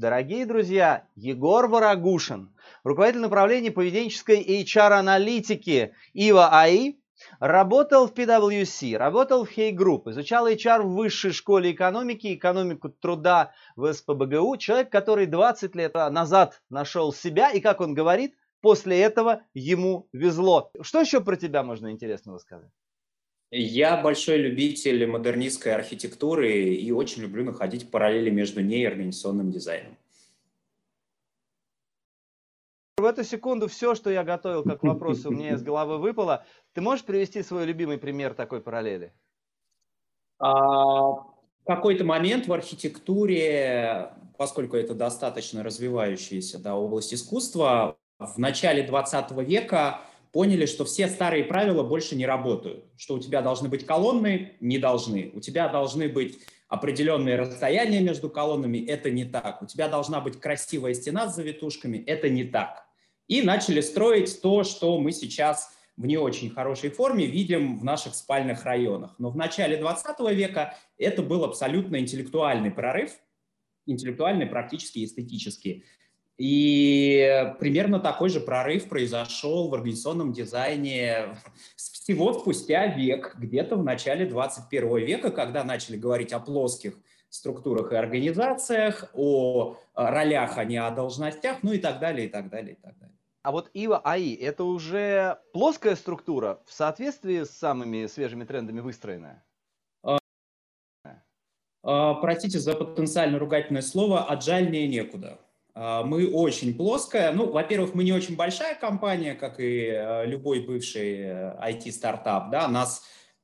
Дорогие друзья, Егор Ворогушин, руководитель направления поведенческой HR-аналитики ИВА АИ, работал в PwC, работал в Hey Group, изучал HR в высшей школе экономики, экономику труда в СПБГУ. Человек, который 20 лет назад нашел себя и, как он говорит, после этого ему везло. Что еще про тебя можно интересного сказать? Я большой любитель модернистской архитектуры и очень люблю находить параллели между ней и организационным дизайном. В эту секунду все, что я готовил как вопросы, у меня из головы выпало. Ты можешь привести свой любимый пример такой параллели? А, в какой-то момент в архитектуре, поскольку это достаточно развивающаяся да, область искусства, в начале 20 века поняли, что все старые правила больше не работают, что у тебя должны быть колонны, не должны, у тебя должны быть определенные расстояния между колоннами, это не так, у тебя должна быть красивая стена с завитушками, это не так. И начали строить то, что мы сейчас в не очень хорошей форме видим в наших спальных районах. Но в начале 20 века это был абсолютно интеллектуальный прорыв, интеллектуальный, практически эстетический. И примерно такой же прорыв произошел в организационном дизайне всего спустя век, где-то в начале 21 века, когда начали говорить о плоских структурах и организациях, о ролях, а не о должностях, ну и так далее, и так далее, и так далее. А вот ИВА АИ – это уже плоская структура в соответствии с самыми свежими трендами выстроенная? А, а, простите за потенциально ругательное слово, аджальнее некуда. А, мы очень плоская. Ну, во-первых, мы не очень большая компания, как и э, любой бывший IT-стартап. Э, да? Нас,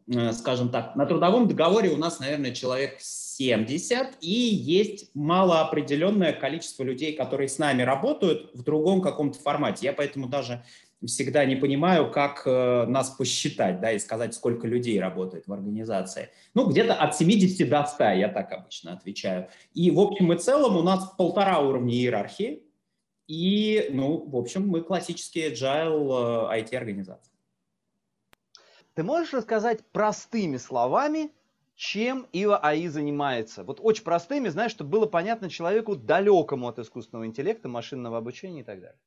э, скажем так, на трудовом договоре у нас, наверное, человек 70, и есть малоопределенное количество людей, которые с нами работают в другом каком-то формате. Я поэтому даже всегда не понимаю, как э, нас посчитать, да, и сказать, сколько людей работает в организации. Ну, где-то от 70 до 100, я так обычно отвечаю. И в общем и целом у нас полтора уровня иерархии, и, ну, в общем, мы классические agile э, IT-организации. Ты можешь рассказать простыми словами, чем Ива АИ занимается? Вот очень простыми, знаешь, чтобы было понятно человеку далекому от искусственного интеллекта, машинного обучения и так далее.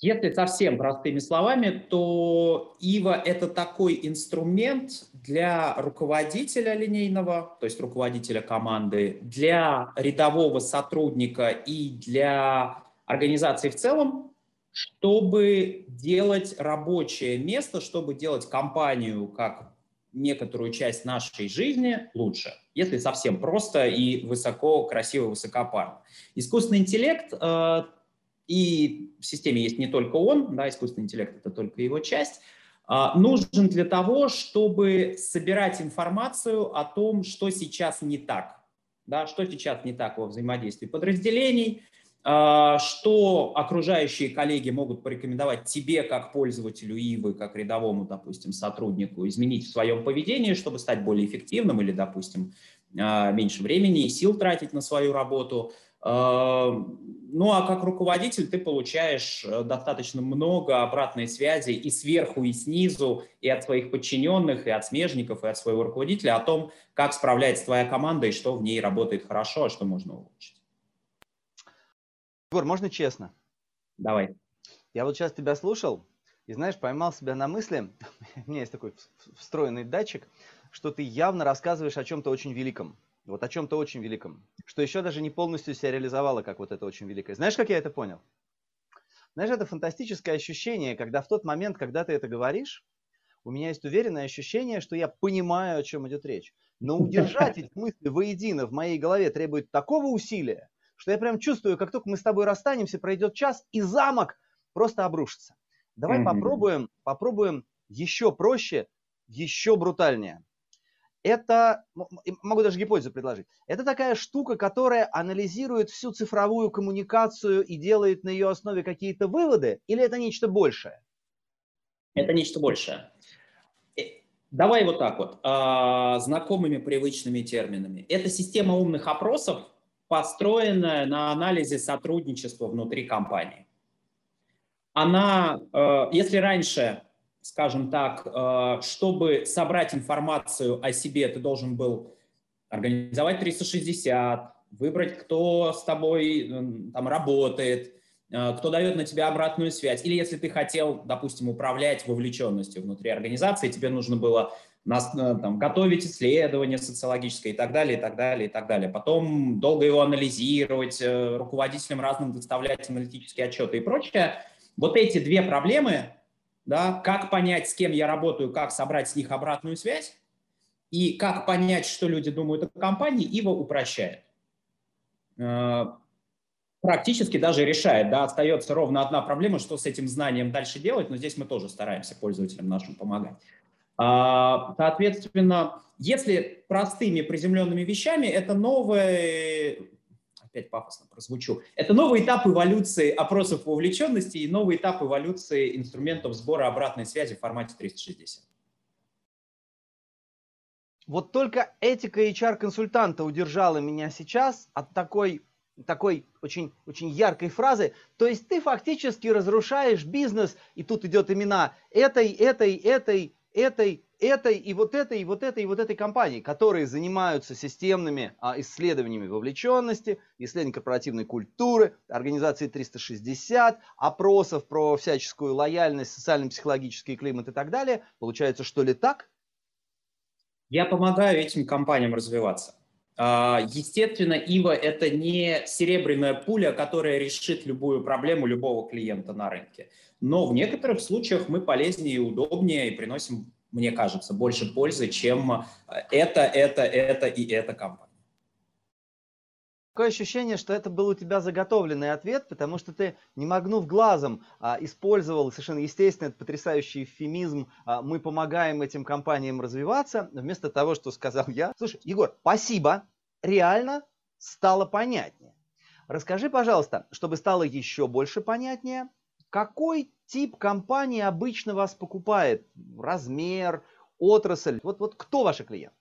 Если совсем простыми словами, то ИВА – это такой инструмент для руководителя линейного, то есть руководителя команды, для рядового сотрудника и для организации в целом, чтобы делать рабочее место, чтобы делать компанию как некоторую часть нашей жизни лучше, если совсем просто и высоко, красиво, высокопарно. Искусственный интеллект э, и в системе есть не только он, да, искусственный интеллект это только его часть, а, нужен для того, чтобы собирать информацию о том, что сейчас не так, да, что сейчас не так во взаимодействии подразделений, а, что окружающие коллеги могут порекомендовать тебе как пользователю Ивы, как рядовому, допустим, сотруднику, изменить в своем поведении, чтобы стать более эффективным или, допустим, а, меньше времени и сил тратить на свою работу – ну а как руководитель ты получаешь э, достаточно много обратной связи и сверху, и снизу, и от своих подчиненных, и от смежников, и от своего руководителя о том, как справляется твоя команда и что в ней работает хорошо, а что можно улучшить. Егор, можно честно? Давай. Я вот сейчас тебя слушал, и знаешь, поймал себя на мысли, у меня есть такой встроенный датчик, что ты явно рассказываешь о чем-то очень великом. Вот о чем-то очень великом. Что еще даже не полностью себя реализовало, как вот это очень великое. Знаешь, как я это понял? Знаешь, это фантастическое ощущение, когда в тот момент, когда ты это говоришь, у меня есть уверенное ощущение, что я понимаю, о чем идет речь. Но удержать эти мысли воедино в моей голове требует такого усилия, что я прям чувствую, как только мы с тобой расстанемся, пройдет час, и замок просто обрушится. Давай mm-hmm. попробуем, попробуем еще проще, еще брутальнее это, могу даже гипотезу предложить, это такая штука, которая анализирует всю цифровую коммуникацию и делает на ее основе какие-то выводы, или это нечто большее? Это нечто большее. Э, давай вот так вот, а, знакомыми привычными терминами. Это система умных опросов, построенная на анализе сотрудничества внутри компании. Она, э, если раньше скажем так, э, чтобы собрать информацию о себе, ты должен был организовать 360, выбрать, кто с тобой там работает, э, кто дает на тебя обратную связь. Или если ты хотел, допустим, управлять вовлеченностью внутри организации, тебе нужно было э, там, готовить исследования социологическое и так далее, и так далее, и так далее. Потом долго его анализировать, руководителям разным доставлять аналитические отчеты и прочее. Вот эти две проблемы, да, как понять, с кем я работаю, как собрать с них обратную связь, и как понять, что люди думают о компании, Ива упрощает. Э, практически даже решает, да, остается ровно одна проблема, что с этим знанием дальше делать, но здесь мы тоже стараемся пользователям нашим помогать. А, соответственно, если простыми приземленными вещами, это новое, опять пафосно прозвучу, это новый этап эволюции опросов вовлеченности и новый этап эволюции инструментов сбора обратной связи в формате 360. Вот только этика HR-консультанта удержала меня сейчас от такой, такой очень, очень яркой фразы. То есть ты фактически разрушаешь бизнес, и тут идет имена этой, этой, этой, этой, этой и вот этой, и вот этой, и вот этой компании, которые занимаются системными а, исследованиями вовлеченности, исследований корпоративной культуры, организации 360, опросов про всяческую лояльность, социально-психологический климат и так далее. Получается, что ли так? Я помогаю этим компаниям развиваться. А, естественно, ИВА – это не серебряная пуля, которая решит любую проблему любого клиента на рынке. Но в некоторых случаях мы полезнее и удобнее и приносим, мне кажется, больше пользы, чем это, это, это и эта компания. Такое ощущение, что это был у тебя заготовленный ответ, потому что ты, не моргнув глазом, а, использовал совершенно естественно этот потрясающий эвфемизм а, «мы помогаем этим компаниям развиваться», вместо того, что сказал я. Слушай, Егор, спасибо, реально стало понятнее. Расскажи, пожалуйста, чтобы стало еще больше понятнее, какой тип компании обычно вас покупает? Размер, отрасль? Вот, вот кто ваши клиенты?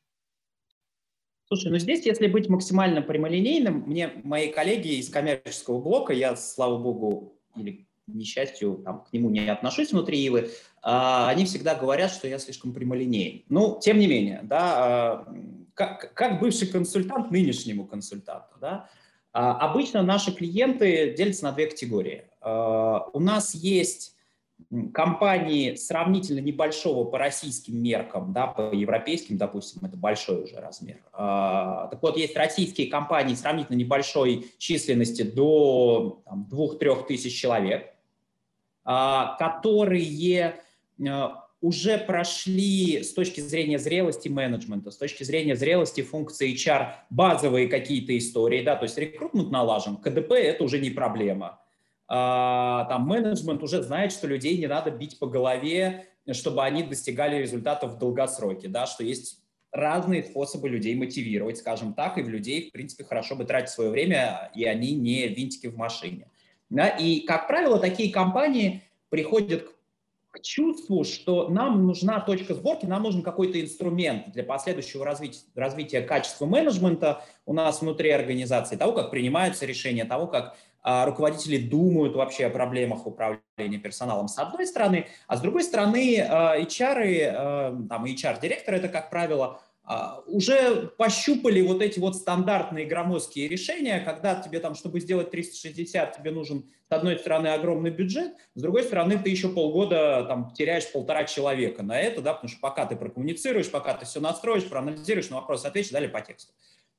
Слушай, ну здесь, если быть максимально прямолинейным, мне мои коллеги из коммерческого блока, я, слава богу, или несчастью, там, к нему не отношусь внутри Ивы, а, они всегда говорят, что я слишком прямолинейный. Ну, тем не менее, да, а, как, как бывший консультант нынешнему консультанту, да, а, обычно наши клиенты делятся на две категории. А, у нас есть компании сравнительно небольшого по российским меркам, да, по европейским, допустим, это большой уже размер. А, так вот, есть российские компании сравнительно небольшой численности до 2-3 тысяч человек, а, которые уже прошли с точки зрения зрелости менеджмента, с точки зрения зрелости функции HR базовые какие-то истории, да, то есть рекрутмент налажен, КДП это уже не проблема, там менеджмент уже знает, что людей не надо бить по голове, чтобы они достигали результатов в долгосроке, да, что есть разные способы людей мотивировать, скажем так, и в людей, в принципе, хорошо бы тратить свое время, и они не винтики в машине. Да? И, как правило, такие компании приходят к к чувству, что нам нужна точка сборки, нам нужен какой-то инструмент для последующего развития, развития качества менеджмента у нас внутри организации, того, как принимаются решения, того, как а, руководители думают вообще о проблемах управления персоналом с одной стороны, а с другой стороны а, HR, а, там HR-директор это, как правило, уже пощупали вот эти вот стандартные громоздкие решения, когда тебе там, чтобы сделать 360, тебе нужен с одной стороны огромный бюджет, с другой стороны ты еще полгода там теряешь полтора человека на это, да, потому что пока ты прокоммуницируешь, пока ты все настроишь, проанализируешь, на вопрос ответишь, далее по тексту.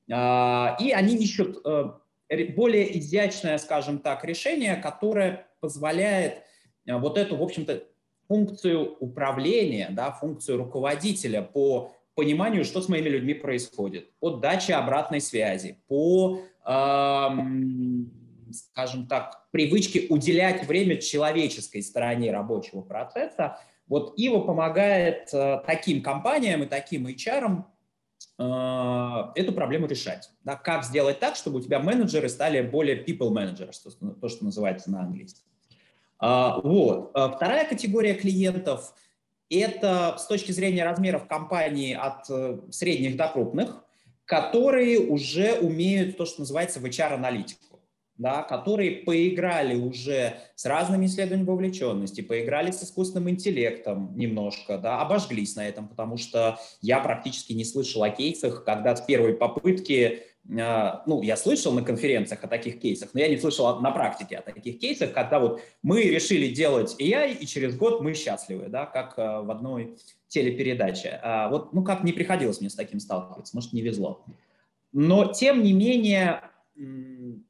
И они ищут э, более изящное, скажем так, решение, которое позволяет э, вот эту, в общем-то, функцию управления, да, функцию руководителя по пониманию, что с моими людьми происходит, по даче обратной связи, по, эм, скажем так, привычке уделять время человеческой стороне рабочего процесса. Вот Ива помогает э, таким компаниям и таким HR эту проблему решать. Да, как сделать так, чтобы у тебя менеджеры стали более people managers, то, что называется на английском. А, вот. А вторая категория клиентов – это с точки зрения размеров компании от э, средних до крупных, которые уже умеют то, что называется в HR-аналитику да, которые поиграли уже с разными исследованиями вовлеченности, поиграли с искусственным интеллектом немножко, да, обожглись на этом, потому что я практически не слышал о кейсах, когда с первой попытки а, ну, я слышал на конференциях о таких кейсах, но я не слышал на практике о таких кейсах, когда вот мы решили делать AI, и через год мы счастливы, да, как а, в одной телепередаче. А вот, ну, как не приходилось мне с таким сталкиваться, может, не везло. Но, тем не менее,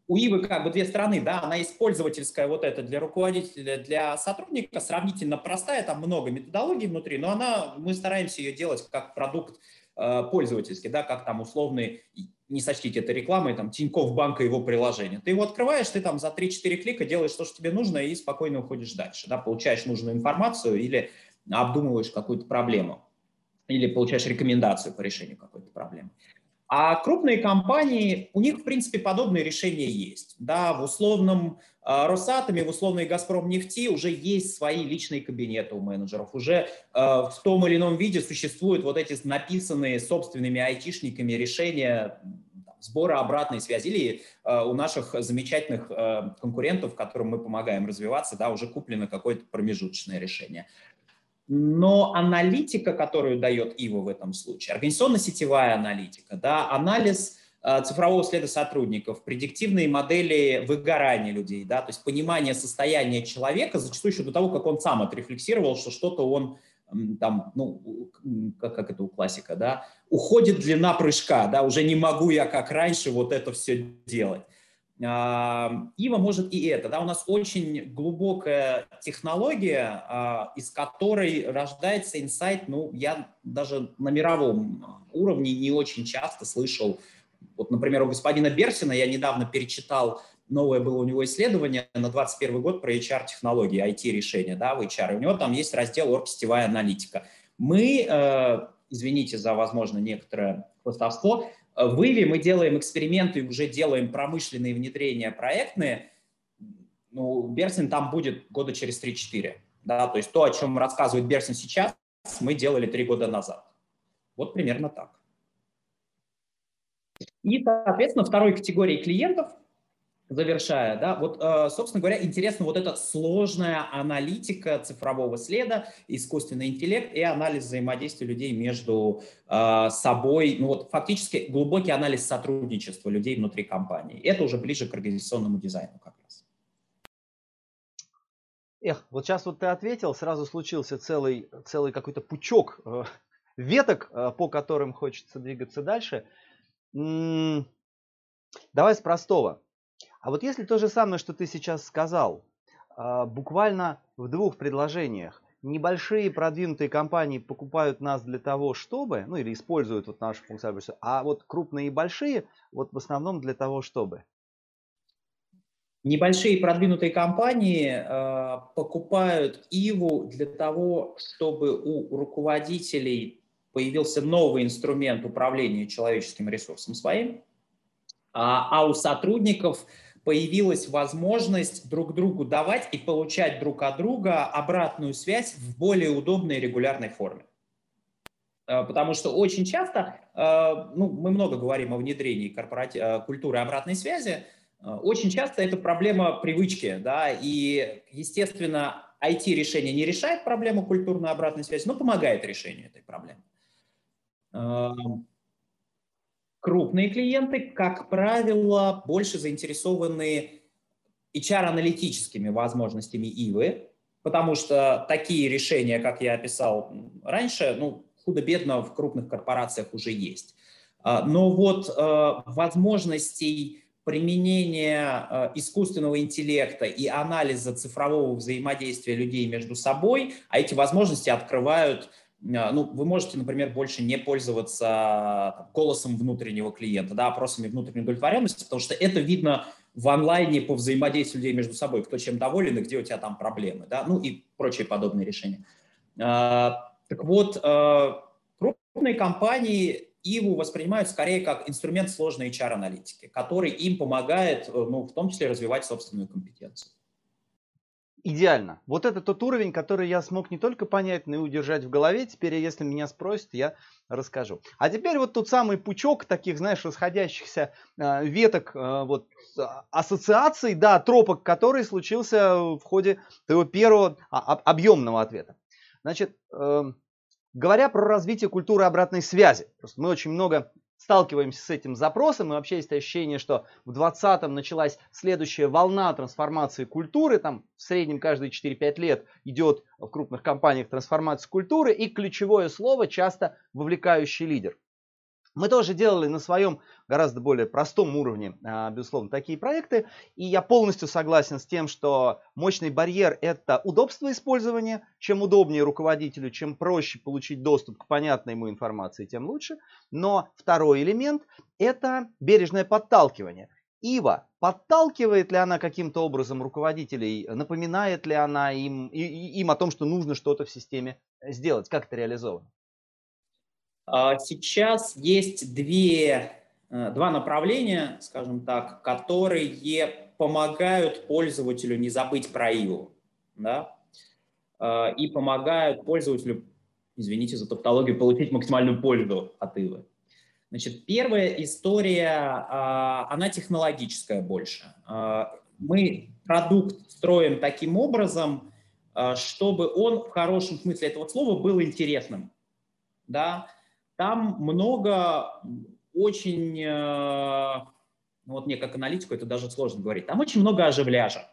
у Ивы как бы две стороны, да, она есть пользовательская вот это для руководителя, для сотрудника, сравнительно простая, там много методологий внутри, но она, мы стараемся ее делать как продукт э, пользовательский, да, как там условный, не сочтите это рекламой, там Тинькофф банка его приложение. Ты его открываешь, ты там за 3-4 клика делаешь то, что тебе нужно, и спокойно уходишь дальше, да, получаешь нужную информацию или обдумываешь какую-то проблему, или получаешь рекомендацию по решению какой-то проблемы. А крупные компании, у них, в принципе, подобные решения есть. Да, в условном э, Росатоме, в условной Газпром нефти уже есть свои личные кабинеты у менеджеров. Уже э, в том или ином виде существуют вот эти написанные собственными айтишниками решения сбора обратной связи. Или э, у наших замечательных э, конкурентов, которым мы помогаем развиваться, да, уже куплено какое-то промежуточное решение. Но аналитика, которую дает ИВА в этом случае, организационно-сетевая аналитика, да, анализ э, цифрового следа сотрудников, предиктивные модели выгорания людей, да, то есть понимание состояния человека, зачастую еще до того, как он сам отрефлексировал, что что-то он там, ну, как, как это у классика, да, уходит длина прыжка, да, уже не могу я, как раньше, вот это все делать. Ива может и это. Да? У нас очень глубокая технология, а, из которой рождается инсайт. Ну, я даже на мировом уровне не очень часто слышал. Вот, например, у господина Берсина я недавно перечитал новое было у него исследование на 2021 год про HR-технологии, IT-решения да, в HR. У него там есть раздел «Оргсетевая аналитика». Мы, э, извините за, возможно, некоторое хвостовство, в Иве мы делаем эксперименты и уже делаем промышленные внедрения проектные. Ну, Берсин там будет года через 3-4. Да? То есть то, о чем рассказывает Берсин сейчас, мы делали три года назад. Вот примерно так. И, соответственно, второй категории клиентов – завершая, да, вот, э, собственно говоря, интересно вот эта сложная аналитика цифрового следа, искусственный интеллект и анализ взаимодействия людей между э, собой, ну вот фактически глубокий анализ сотрудничества людей внутри компании. Это уже ближе к организационному дизайну как раз. Эх, вот сейчас вот ты ответил, сразу случился целый, целый какой-то пучок э, веток, по которым хочется двигаться дальше. Давай с простого. А вот если то же самое, что ты сейчас сказал, а, буквально в двух предложениях, небольшие продвинутые компании покупают нас для того, чтобы, ну или используют вот нашу функциональность, а вот крупные и большие вот в основном для того, чтобы. Небольшие продвинутые компании э, покупают Иву для того, чтобы у руководителей появился новый инструмент управления человеческим ресурсом своим, а, а у сотрудников – появилась возможность друг другу давать и получать друг от друга обратную связь в более удобной и регулярной форме. Э, потому что очень часто, э, ну, мы много говорим о внедрении корпоратив... Э, культуры обратной связи, очень часто это проблема привычки, да, и, естественно, IT-решение не решает проблему культурной обратной связи, но помогает решению этой проблемы. Крупные клиенты, как правило, больше заинтересованы HR-аналитическими возможностями ИВы, потому что такие решения, как я описал раньше, ну, худо-бедно в крупных корпорациях уже есть. А, но вот э, возможностей применения э, искусственного интеллекта и анализа цифрового взаимодействия людей между собой, а эти возможности открывают ну, вы можете, например, больше не пользоваться там, голосом внутреннего клиента, да, опросами внутренней удовлетворенности, потому что это видно в онлайне по взаимодействию людей между собой, кто чем доволен и где у тебя там проблемы, да, ну и прочие подобные решения. А, так вот, а, крупные компании Иву воспринимают скорее как инструмент сложной HR-аналитики, который им помогает, ну, в том числе развивать собственную компетенцию идеально. Вот это тот уровень, который я смог не только понять, но и удержать в голове. Теперь, если меня спросят, я расскажу. А теперь вот тот самый пучок таких, знаешь, расходящихся э, веток, э, вот ассоциаций, да, тропок, который случился в ходе твоего первого а, объемного ответа. Значит, э, говоря про развитие культуры обратной связи, просто мы очень много сталкиваемся с этим запросом, и вообще есть ощущение, что в 2020 началась следующая волна трансформации культуры, там в среднем каждые 4-5 лет идет в крупных компаниях трансформация культуры, и ключевое слово часто вовлекающий лидер. Мы тоже делали на своем гораздо более простом уровне, а, безусловно, такие проекты. И я полностью согласен с тем, что мощный барьер – это удобство использования. Чем удобнее руководителю, чем проще получить доступ к понятной ему информации, тем лучше. Но второй элемент – это бережное подталкивание. Ива, подталкивает ли она каким-то образом руководителей, напоминает ли она им, им о том, что нужно что-то в системе сделать, как это реализовано? А, сейчас есть две, э, два направления, скажем так, которые помогают пользователю не забыть про Иву, да, а, и помогают пользователю, извините за тавтологию, получить максимальную пользу от Ивы. Значит, первая история, а, она технологическая больше. Мы продукт строим таким образом, чтобы он в хорошем смысле этого слова был интересным. Да? Там много очень, э, ну вот мне как аналитику это даже сложно говорить, там очень много оживляжа.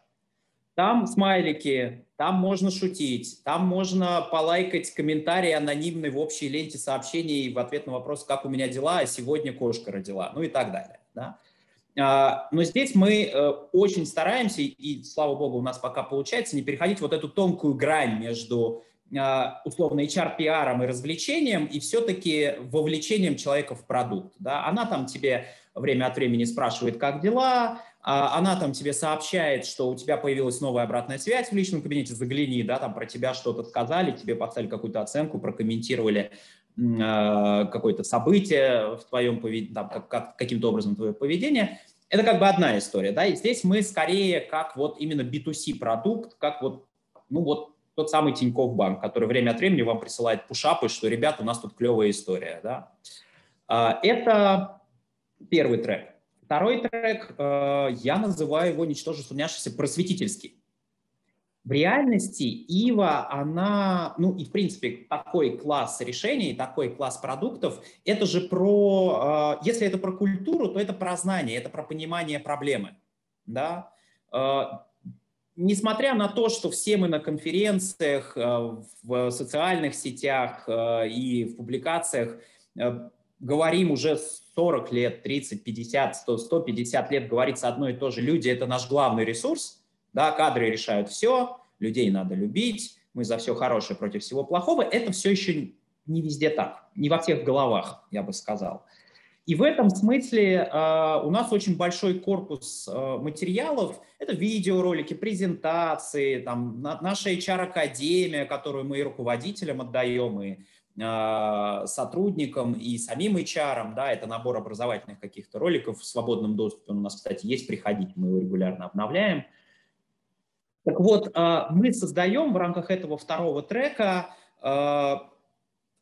Там смайлики, там можно шутить, там можно полайкать комментарии анонимные в общей ленте сообщений в ответ на вопрос, как у меня дела, а сегодня кошка родила, ну и так далее. Да? А, но здесь мы э, очень стараемся, и слава богу, у нас пока получается, не переходить вот эту тонкую грань между условно HR-пиаром и развлечением, и все-таки вовлечением человека в продукт. Да? Она там тебе время от времени спрашивает, как дела, а она там тебе сообщает, что у тебя появилась новая обратная связь в личном кабинете, загляни, да, там про тебя что-то сказали, тебе поставили какую-то оценку, прокомментировали э, какое-то событие в твоем поведении, там, как, как, каким-то образом твое поведение. Это как бы одна история, да, и здесь мы скорее как вот именно B2C продукт, как вот, ну вот тот самый Тинькофф банк, который время от времени вам присылает пушапы, что, ребят, у нас тут клевая история. Да? А, это первый трек. Второй трек, э, я называю его, ничтоже сумняшися, просветительский. В реальности Ива, она, ну и в принципе такой класс решений, такой класс продуктов, это же про, э, если это про культуру, то это про знание, это про понимание проблемы. Да? Несмотря на то, что все мы на конференциях, э, в социальных сетях э, и в публикациях э, говорим уже 40 лет, 30, 50, 100, 150 лет говорится одно и то же. Люди – это наш главный ресурс, да, кадры решают все, людей надо любить, мы за все хорошее против всего плохого. Это все еще не везде так, не во всех головах, я бы сказал. И в этом смысле э, у нас очень большой корпус э, материалов. Это видеоролики, презентации, там, на, наша HR-академия, которую мы и руководителям отдаем, и э, сотрудникам, и самим HR. Да, это набор образовательных каких-то роликов в свободном доступе. У нас, кстати, есть, приходить, мы его регулярно обновляем. Так вот, мы создаем в рамках этого второго трека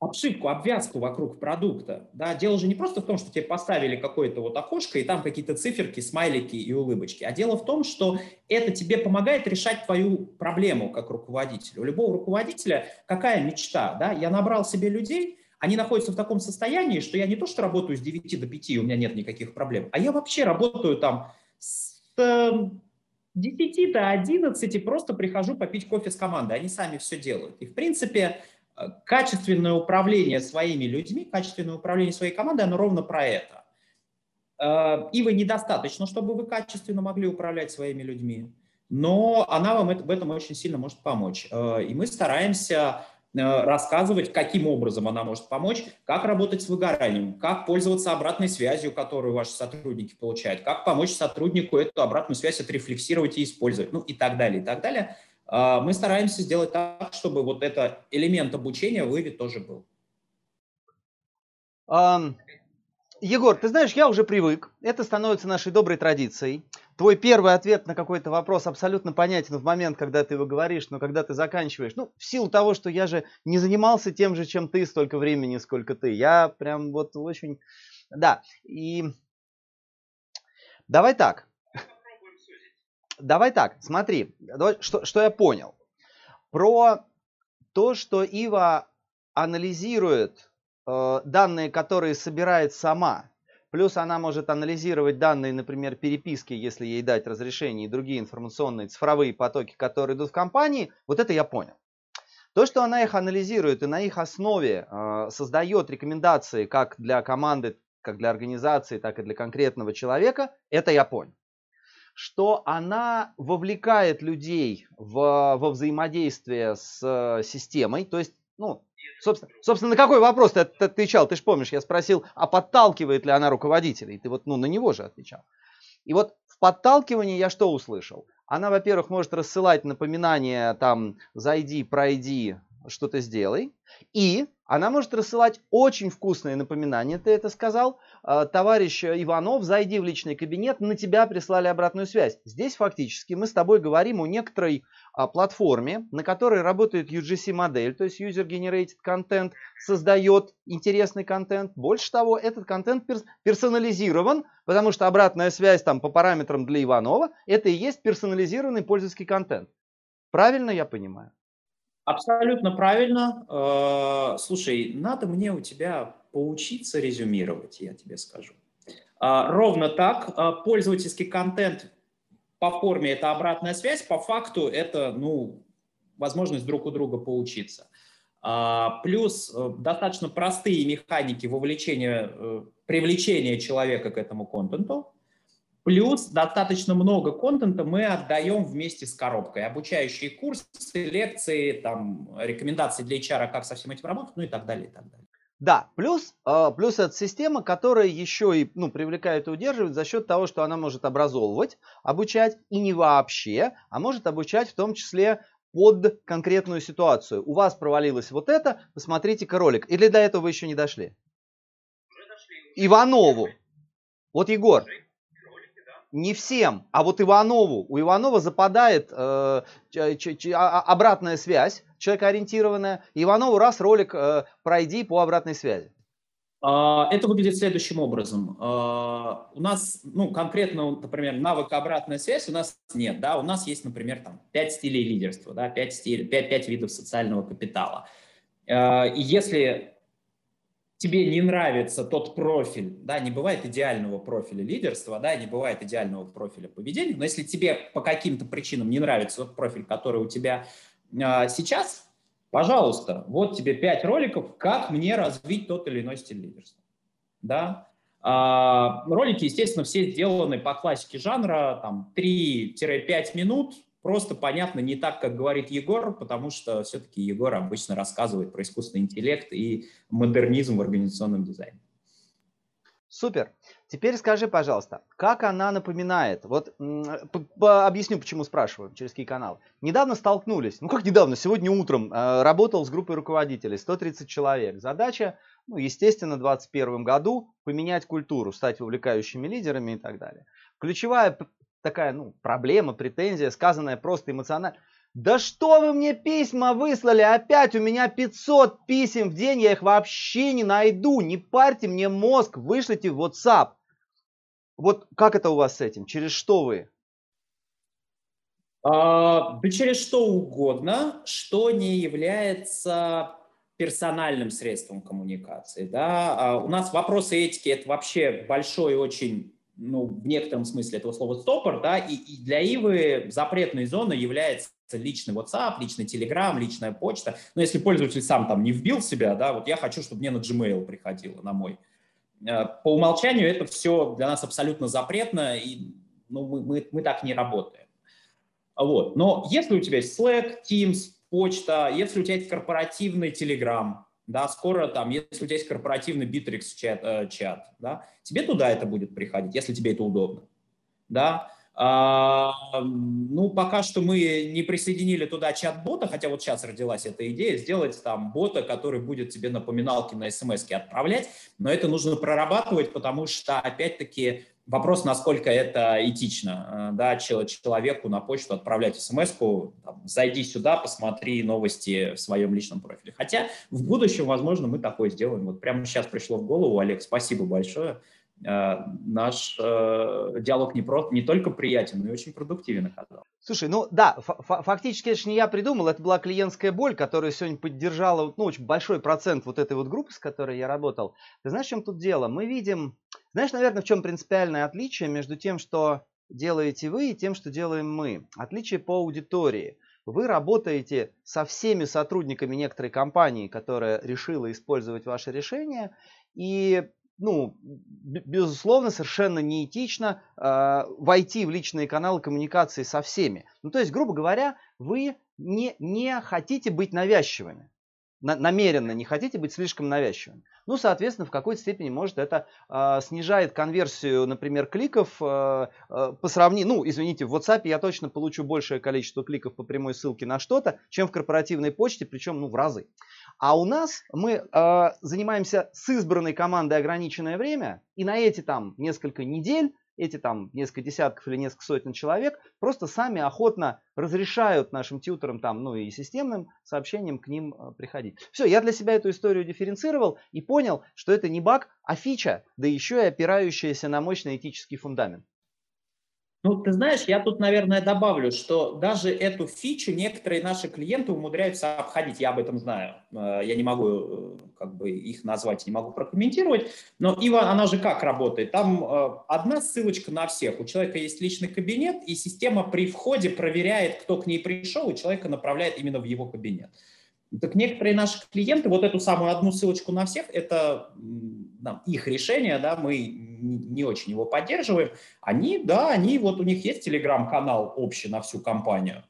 обшивку, обвязку вокруг продукта. Да? Дело же не просто в том, что тебе поставили какое-то вот окошко, и там какие-то циферки, смайлики и улыбочки, а дело в том, что это тебе помогает решать твою проблему как руководителя. У любого руководителя какая мечта? Да? Я набрал себе людей, они находятся в таком состоянии, что я не то, что работаю с 9 до 5, у меня нет никаких проблем, а я вообще работаю там с 10 до 11, просто прихожу попить кофе с командой, они сами все делают. И в принципе Э, качественное управление своими людьми, качественное управление своей командой, оно ровно про это. Э, и вы недостаточно, чтобы вы качественно могли управлять своими людьми, но она вам в этом очень сильно может помочь. Э, и мы стараемся рассказывать, каким образом она может помочь, как работать с выгоранием, как пользоваться обратной связью, которую ваши сотрудники получают, как помочь сотруднику эту обратную связь отрефлексировать и использовать, ну и так далее, и так далее. А, мы стараемся сделать так, чтобы вот этот элемент обучения в Иве тоже был. Um, Егор, ты знаешь, я уже привык. Это становится нашей доброй традицией. Твой первый ответ на какой-то вопрос абсолютно понятен в момент, когда ты его говоришь, но когда ты заканчиваешь. Ну, в силу того, что я же не занимался тем же, чем ты, столько времени, сколько ты. Я прям вот очень... Да, и... Давай так давай так, смотри, давай, что, что я понял. Про то, что Ива анализирует э, данные, которые собирает сама, плюс она может анализировать данные, например, переписки, если ей дать разрешение, и другие информационные цифровые потоки, которые идут в компании, вот это я понял. То, что она их анализирует и на их основе э, создает рекомендации как для команды, как для организации, так и для конкретного человека, это я понял. Что она вовлекает людей в, во взаимодействие с э, системой, то есть, ну, собственно, собственно, на какой вопрос ты, отвечал? Ты же помнишь, я спросил, а подталкивает ли она руководителей? Ты вот, ну, на него же отвечал. И вот в подталкивании я что услышал? Она, во-первых, может рассылать напоминания, там, зайди, пройди, что-то сделай. И она может рассылать очень вкусные напоминания, ты это сказал. А, товарищ Иванов, зайди в личный кабинет, на тебя прислали обратную связь. Здесь фактически мы с тобой говорим о некоторой а, платформе, на которой работает UGC модель, то есть User Generated Content, создает интересный контент. Больше того, этот контент персонализирован, потому что обратная связь там по параметрам для Иванова, это и есть персонализированный пользовательский контент. Правильно я понимаю? Абсолютно правильно. Э, слушай, надо мне у тебя поучиться резюмировать, я тебе скажу. А, ровно так. А, пользовательский контент по форме – это обратная связь, по факту это ну, возможность друг у друга поучиться. А, плюс э, достаточно простые механики вовлечения, э, привлечения человека к этому контенту. Плюс достаточно много контента мы отдаем вместе с коробкой. Обучающие курсы, лекции, там, рекомендации для HR, как со всем этим работать, ну и так далее, и так далее. Да, плюс, э, плюс это система, которая еще и ну, привлекает и удерживает за счет того, что она может образовывать, обучать и не вообще, а может обучать в том числе под конкретную ситуацию. У вас провалилось вот это, посмотрите-ка ролик. Или до этого вы еще не дошли? Уже дошли. Иванову. Вот Егор, не всем, а вот Иванову. У Иванова западает э, а, а, обратная связь, человекоориентированная. Иванову раз ролик э, пройди по обратной связи. А, это выглядит следующим образом. У нас, ну, конкретно, например, навыка обратная связь у нас нет, да, у нас есть, например, там, 5 стилей лидерства, да, 5, стилей, 5, 5 видов социального капитала. И если тебе не нравится тот профиль, да, не бывает идеального профиля лидерства, да, не бывает идеального профиля поведения, но если тебе по каким-то причинам не нравится тот профиль, который у тебя а, сейчас, пожалуйста, вот тебе пять роликов, как мне развить тот или иной стиль лидерства, да. А, ролики, естественно, все сделаны по классике жанра, там 3-5 минут, просто понятно не так, как говорит Егор, потому что все-таки Егор обычно рассказывает про искусственный интеллект и модернизм в организационном дизайне. Супер. Теперь скажи, пожалуйста, как она напоминает? Вот объясню, почему спрашиваю, через какие каналы. Недавно столкнулись, ну как недавно, сегодня утром э, работал с группой руководителей, 130 человек. Задача, ну, естественно, в 2021 году поменять культуру, стать вовлекающими лидерами и так далее. Ключевая такая, ну, проблема, претензия, сказанная просто эмоционально. Да что вы мне письма выслали? Опять у меня 500 писем в день, я их вообще не найду. Не парьте мне мозг, вышлите в WhatsApp. Вот как это у вас с этим? Через что вы? А, да через что угодно, что не является персональным средством коммуникации. Да? А у нас вопросы этики – это вообще большой очень ну, в некотором смысле этого слова стопор, да, и, и для Ивы запретной зоной является личный WhatsApp, личный Telegram, личная почта. Но если пользователь сам там не вбил себя, да, вот я хочу, чтобы мне на Gmail приходило, на мой. Э, по умолчанию это все для нас абсолютно запретно, и ну, мы, мы, мы так не работаем. Вот. Но если у тебя есть Slack, Teams, почта, если у тебя есть корпоративный Telegram, да, скоро там, если у тебя есть корпоративный Bittrex чат, э, чат да, тебе туда это будет приходить, если тебе это удобно, да, а, ну, пока что мы не присоединили туда чат-бота, хотя вот сейчас родилась эта идея, сделать там бота, который будет тебе напоминалки на смс отправлять, но это нужно прорабатывать, потому что, опять-таки, Вопрос, насколько это этично, э, да, человеку на почту отправлять смс зайди сюда, посмотри новости в своем личном профиле. Хотя в будущем, возможно, мы такое сделаем. Вот прямо сейчас пришло в голову, Олег, спасибо большое. Э, наш э, диалог не, про, не только приятен, но и очень продуктивен оказался. Слушай, ну да, фактически это же не я придумал, это была клиентская боль, которая сегодня поддержала ну, очень большой процент вот этой вот группы, с которой я работал. Ты знаешь, в чем тут дело? Мы видим Знаешь, наверное, в чем принципиальное отличие между тем, что делаете вы, и тем, что делаем мы? Отличие по аудитории. Вы работаете со всеми сотрудниками некоторой компании, которая решила использовать ваше решение, и ну, безусловно, совершенно неэтично э, войти в личные каналы коммуникации со всеми. Ну, то есть, грубо говоря, вы не, не хотите быть навязчивыми на, намеренно не хотите быть слишком навязчивым. Ну, соответственно, в какой-то степени, может, это э, снижает конверсию, например, кликов э, э, по сравнению, ну, извините, в WhatsApp я точно получу большее количество кликов по прямой ссылке на что-то, чем в корпоративной почте, причем, ну, в разы. А у нас мы э, занимаемся с избранной командой ограниченное время, и на эти там несколько недель эти там несколько десятков или несколько сотен человек просто сами охотно разрешают нашим тьютерам там, ну и системным сообщениям к ним э, приходить. Все, я для себя эту историю дифференцировал и понял, что это не баг, а фича, да еще и опирающаяся на мощный этический фундамент. Ну, ты знаешь, я тут, наверное, добавлю, что даже эту фичу некоторые наши клиенты умудряются обходить. Я об этом знаю. Э, я не могу э, как бы их назвать, не могу прокомментировать. Но Ива, она же как работает? Там э, одна ссылочка на всех. У человека есть личный кабинет, и система при входе проверяет, кто к ней пришел, и человека направляет именно в его кабинет. Так некоторые наши клиенты вот эту самую одну ссылочку на всех, это там, их решение, да, мы не очень его поддерживаем. Они, да, они, вот у них есть телеграм-канал общий на всю компанию.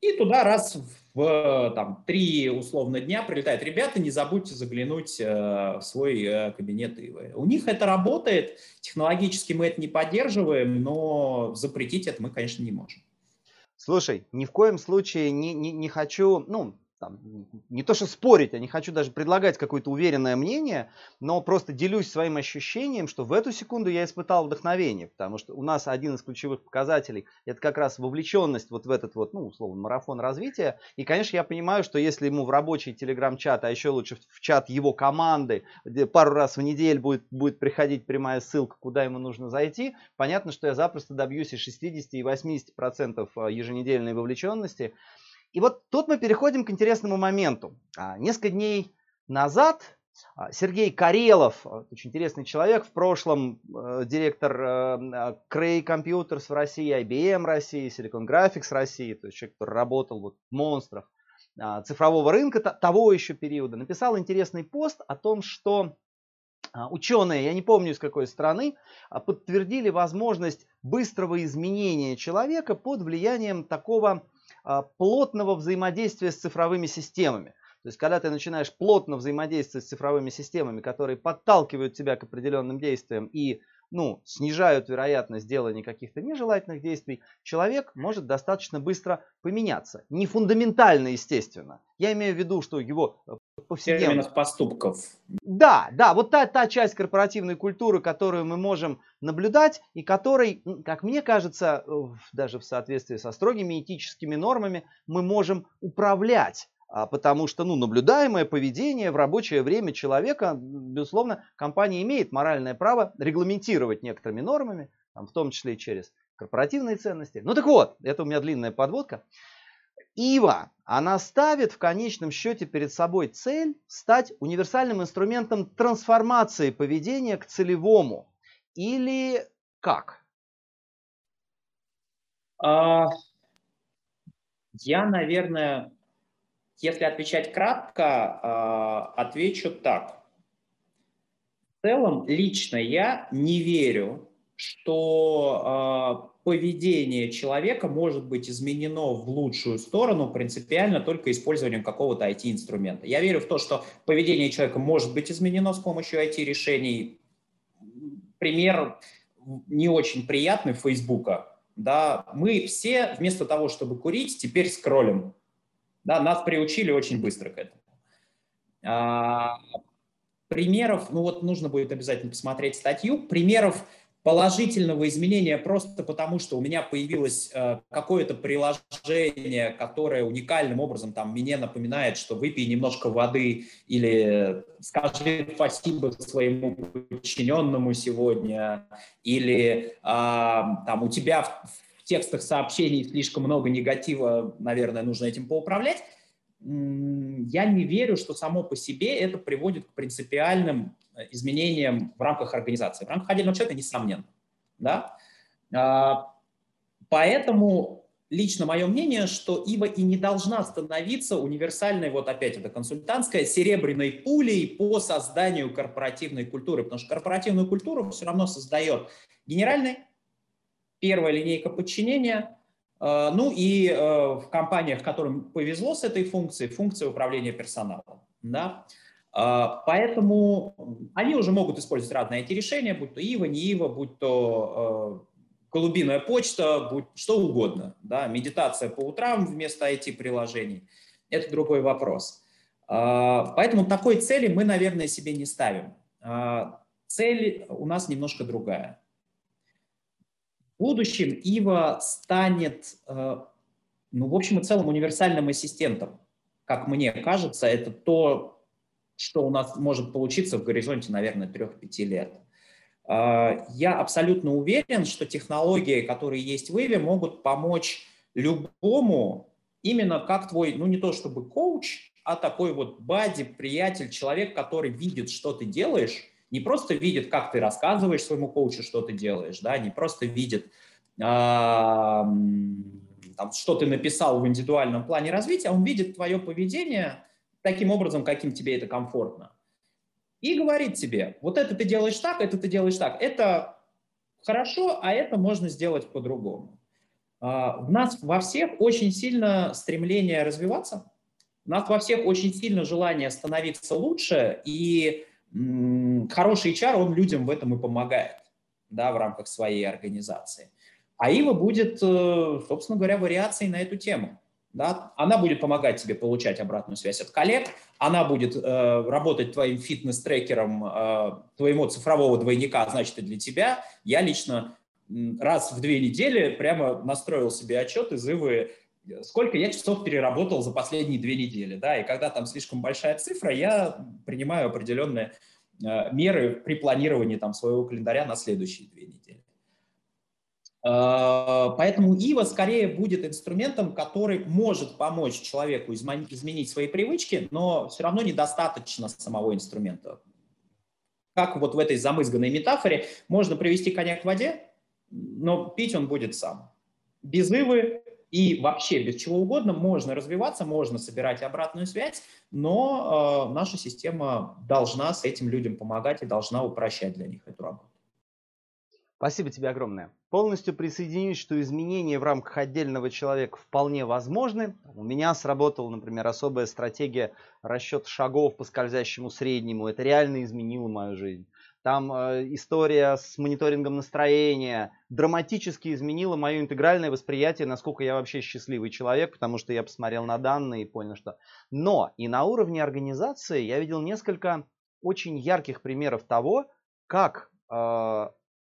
И туда раз в там, три условно дня прилетает. Ребята, не забудьте заглянуть э, в свой э, кабинет ИВ. У них это работает. Технологически мы это не поддерживаем, но запретить это мы, конечно, не можем. Слушай, ни в коем случае не, не, не хочу, ну, там, не то что спорить, я не хочу даже предлагать какое-то уверенное мнение, но просто делюсь своим ощущением, что в эту секунду я испытал вдохновение, потому что у нас один из ключевых показателей это как раз вовлеченность вот в этот вот, ну, условно, марафон развития. И, конечно, я понимаю, что если ему в рабочий телеграм-чат, а еще лучше в чат его команды, где пару раз в неделю будет, будет приходить прямая ссылка, куда ему нужно зайти, понятно, что я запросто добьюсь и 60, и 80% э, еженедельной вовлеченности. И вот тут мы переходим к интересному моменту. А, несколько дней назад а, Сергей Карелов, а, очень интересный человек, в прошлом э, директор э, Cray Computers в России, IBM России, Silicon Graphics России, то есть человек, который работал вот в монстрах цифрового рынка того еще периода, написал интересный пост о том, что ученые, я не помню из какой страны, подтвердили возможность быстрого изменения человека под влиянием такого плотного взаимодействия с цифровыми системами. То есть, когда ты начинаешь плотно взаимодействовать с цифровыми системами, которые подталкивают тебя к определенным действиям и ну, снижают вероятность делания каких-то нежелательных действий, человек может достаточно быстро поменяться. Не фундаментально, естественно. Я имею в виду, что его э, повседневных поступков. Да, да, вот та, та часть корпоративной культуры, которую мы можем наблюдать и которой, как мне кажется, даже в соответствии со строгими этическими нормами, мы можем управлять потому что ну, наблюдаемое поведение в рабочее время человека, безусловно, компания имеет моральное право регламентировать некоторыми нормами, там, в том числе и через корпоративные ценности. Ну так вот, это у меня длинная подводка. Ива, она ставит в конечном счете перед собой цель стать универсальным инструментом трансформации поведения к целевому. Или как? А, я, наверное, если отвечать кратко, а, отвечу так. В целом, лично я не верю, что а, поведение человека может быть изменено в лучшую сторону принципиально только использованием какого-то IT-инструмента. Я верю в то, что поведение человека может быть изменено с помощью IT-решений. Пример не очень приятный Фейсбука. Да, мы все вместо того, чтобы курить, теперь скроллим да, нас приучили очень быстро к этому. А, примеров, ну вот нужно будет обязательно посмотреть статью, примеров положительного изменения просто потому, что у меня появилось э, какое-то приложение, которое уникальным образом там мне напоминает, что выпей немножко воды или скажи спасибо своему подчиненному сегодня, или э, там у тебя в, текстах сообщений слишком много негатива, наверное, нужно этим поуправлять. Я не верю, что само по себе это приводит к принципиальным изменениям в рамках организации. В рамках отдельного человека, несомненно. Да? А, поэтому лично мое мнение, что ИВА и не должна становиться универсальной, вот опять это консультантская, серебряной пулей по созданию корпоративной культуры, потому что корпоративную культуру все равно создает генеральный, первая линейка подчинения, э, ну и э, в компаниях, которым повезло с этой функцией, функция управления персоналом. Да? Э, поэтому они уже могут использовать разные IT-решения, будь то ИВА, не ИВА, будь то голубиная почта, будь что угодно, да, медитация по утрам вместо IT-приложений, это другой вопрос. Поэтому такой цели мы, наверное, себе не ставим. Цель у нас немножко другая. Будущем Ива станет, а, ну, в общем и целом, универсальным ассистентом. Как мне кажется, это то, что у нас может получиться в горизонте, наверное, 3-5 лет. А, я абсолютно уверен, что технологии, которые есть в Wave, могут помочь любому именно как твой, ну не то чтобы коуч, а такой вот бади, приятель, человек, который видит, что ты делаешь, не просто видит, как ты рассказываешь своему коучу, что ты делаешь, да, не просто видит, э, там, что ты написал в индивидуальном плане развития, а он видит твое поведение таким образом, каким тебе это комфортно и говорит тебе, вот это ты делаешь так, это ты делаешь так. Это хорошо, а это можно сделать по-другому. А, в нас во всех очень сильно стремление развиваться, у нас во всех очень сильно желание становиться лучше, и хороший HR, он людям в этом и помогает, да, в рамках своей организации. А ИВА будет, э, собственно говоря, вариацией на эту тему. Да? Она будет помогать тебе получать обратную связь от коллег, она будет э, работать твоим фитнес-трекером э, твоего цифрового двойника, значит, и для тебя. Я лично раз в две недели прямо настроил себе отчет из Ивы, сколько я часов переработал за последние две недели. Да? И когда там слишком большая цифра, я принимаю определенные э, меры при планировании там, своего календаря на следующие две недели. Э, поэтому ИВА скорее будет инструментом, который может помочь человеку изменить свои привычки, но все равно недостаточно самого инструмента. Как вот в этой замызганной метафоре, можно привести коня к воде, но пить он будет сам. Без ивы и вообще без чего угодно можно развиваться, можно собирать обратную связь, но э, наша система должна с этим людям помогать и должна упрощать для них эту работу. Спасибо тебе огромное. Полностью присоединюсь, что изменения в рамках отдельного человека вполне возможны. У меня сработала, например, особая стратегия расчет шагов по скользящему среднему. Это реально изменило мою жизнь. Там э, история с мониторингом настроения драматически изменила мое интегральное восприятие, насколько я вообще счастливый человек, потому что я посмотрел на данные и понял, что... Но и на уровне организации я видел несколько очень ярких примеров того, как э,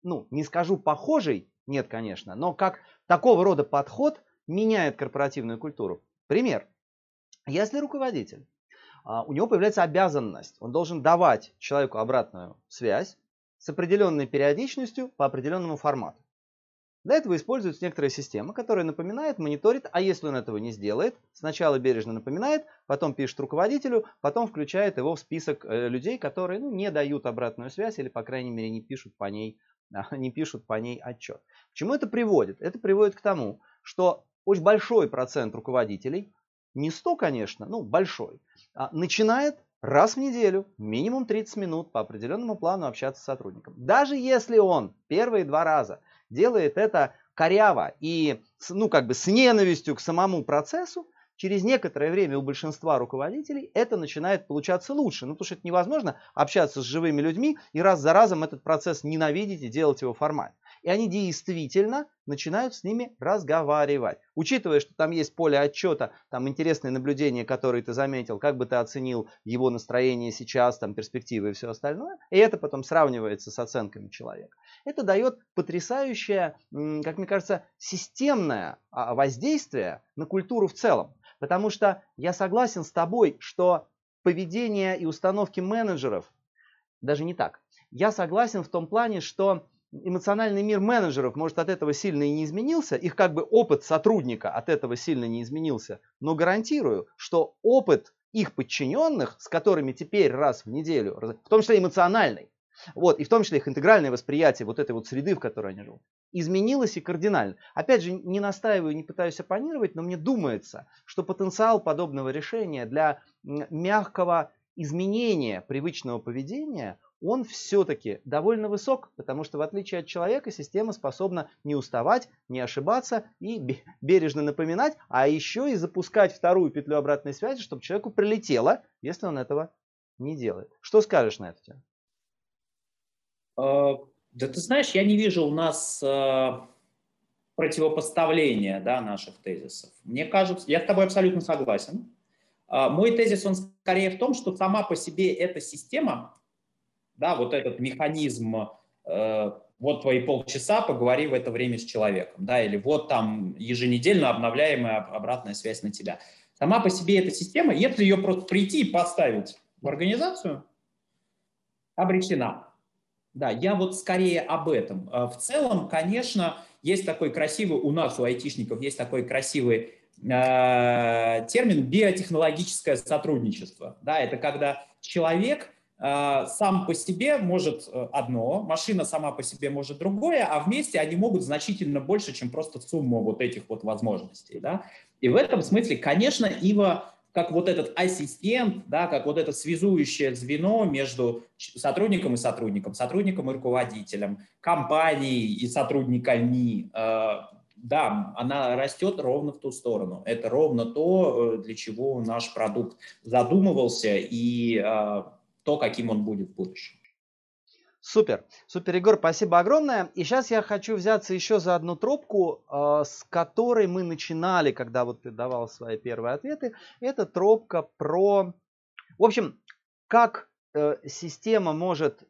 ну, не скажу похожий, нет, конечно, но как такого рода подход меняет корпоративную культуру. Пример. Если руководитель, у него появляется обязанность, он должен давать человеку обратную связь с определенной периодичностью по определенному формату. Для этого используется некоторая система, которая напоминает, мониторит, а если он этого не сделает, сначала бережно напоминает, потом пишет руководителю, потом включает его в список э, людей, которые ну, не дают обратную связь или, по крайней мере, не пишут по ней они пишут по ней отчет. К чему это приводит? Это приводит к тому, что очень большой процент руководителей, не 100, конечно, ну большой, а, начинает раз в неделю, минимум 30 минут по определенному плану общаться с сотрудником. Даже если он первые два раза делает это коряво и ну, как бы с ненавистью к самому процессу, через некоторое время у большинства руководителей это начинает получаться лучше. Ну, потому что это невозможно общаться с живыми людьми и раз за разом этот процесс ненавидеть и делать его формально и они действительно начинают с ними разговаривать. Учитывая, что там есть поле отчета, там интересные наблюдения, которые ты заметил, как бы ты оценил его настроение сейчас, там перспективы и все остальное, и это потом сравнивается с оценками человека. Это дает потрясающее, как мне кажется, системное а, воздействие на культуру в целом. Потому что я согласен с тобой, что поведение и установки менеджеров, даже не так, я согласен в том плане, что эмоциональный мир менеджеров, может, от этого сильно и не изменился, их как бы опыт сотрудника от этого сильно не изменился, но гарантирую, что опыт их подчиненных, с которыми теперь раз в неделю, в том числе эмоциональный, вот, и в том числе их интегральное восприятие вот этой вот среды, в которой они живут, изменилось и кардинально. Опять же, не настаиваю, не пытаюсь оппонировать, но мне думается, что потенциал подобного решения для мягкого изменения привычного поведения, он все-таки довольно высок, потому что в отличие от человека система способна не уставать, не ошибаться и бережно напоминать, а еще и запускать вторую петлю обратной связи, чтобы человеку прилетело, если он этого не делает. Что скажешь на эту тему? А, да ты знаешь, я не вижу у нас э, противопоставления да, наших тезисов. Мне кажется, я с тобой абсолютно согласен. Э, мой тезис, он скорее в том, что сама по себе эта система, да, вот этот механизм, э, вот твои полчаса, поговори в это время с человеком, да, или вот там еженедельно обновляемая обратная связь на тебя. Сама по себе эта система, если ее просто прийти и поставить в организацию, обречена. Да, я вот скорее об этом. А, в целом, конечно, есть такой красивый, у нас, у айтишников, есть такой красивый э, термин биотехнологическое сотрудничество. Да, это когда человек э, сам по себе может э, одно, машина сама по себе может другое, а вместе они могут значительно больше, чем просто сумма вот этих вот возможностей. Да? И в этом смысле, конечно, Ива как вот этот ассистент, да, как вот это связующее звено между сотрудником и сотрудником, сотрудником и руководителем, компанией и сотрудниками, э, да, она растет ровно в ту сторону. Это ровно то, э, для чего наш продукт задумывался и э, то, каким он будет в будущем. Супер, супер, Егор, спасибо огромное. И сейчас я хочу взяться еще за одну тропку, э, с которой мы начинали, когда вот ты давал свои первые ответы. Это тропка про, в общем, как э, система может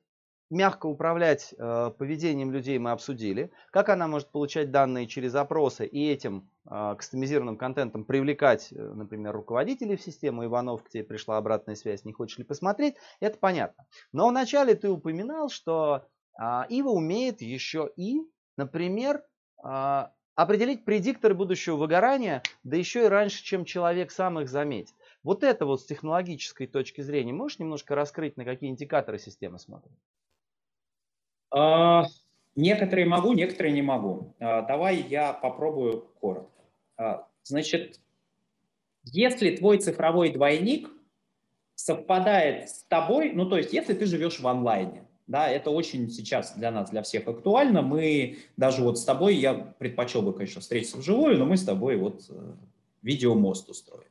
мягко управлять э, поведением людей мы обсудили, как она может получать данные через опросы и этим э, кастомизированным контентом привлекать, э, например, руководителей в систему, Иванов, к тебе пришла обратная связь, не хочешь ли посмотреть, это понятно. Но вначале ты упоминал, что э, Ива умеет еще и, например, э, определить предикторы будущего выгорания, да еще и раньше, чем человек сам их заметит. Вот это вот с технологической точки зрения можешь немножко раскрыть, на какие индикаторы система смотрит? А, некоторые могу, некоторые не могу. А, давай я попробую коротко. А, значит, если твой цифровой двойник совпадает с тобой, ну то есть если ты живешь в онлайне, да, это очень сейчас для нас, для всех актуально. Мы даже вот с тобой, я предпочел бы, конечно, встретиться вживую, но мы с тобой вот э, видеомост устроим.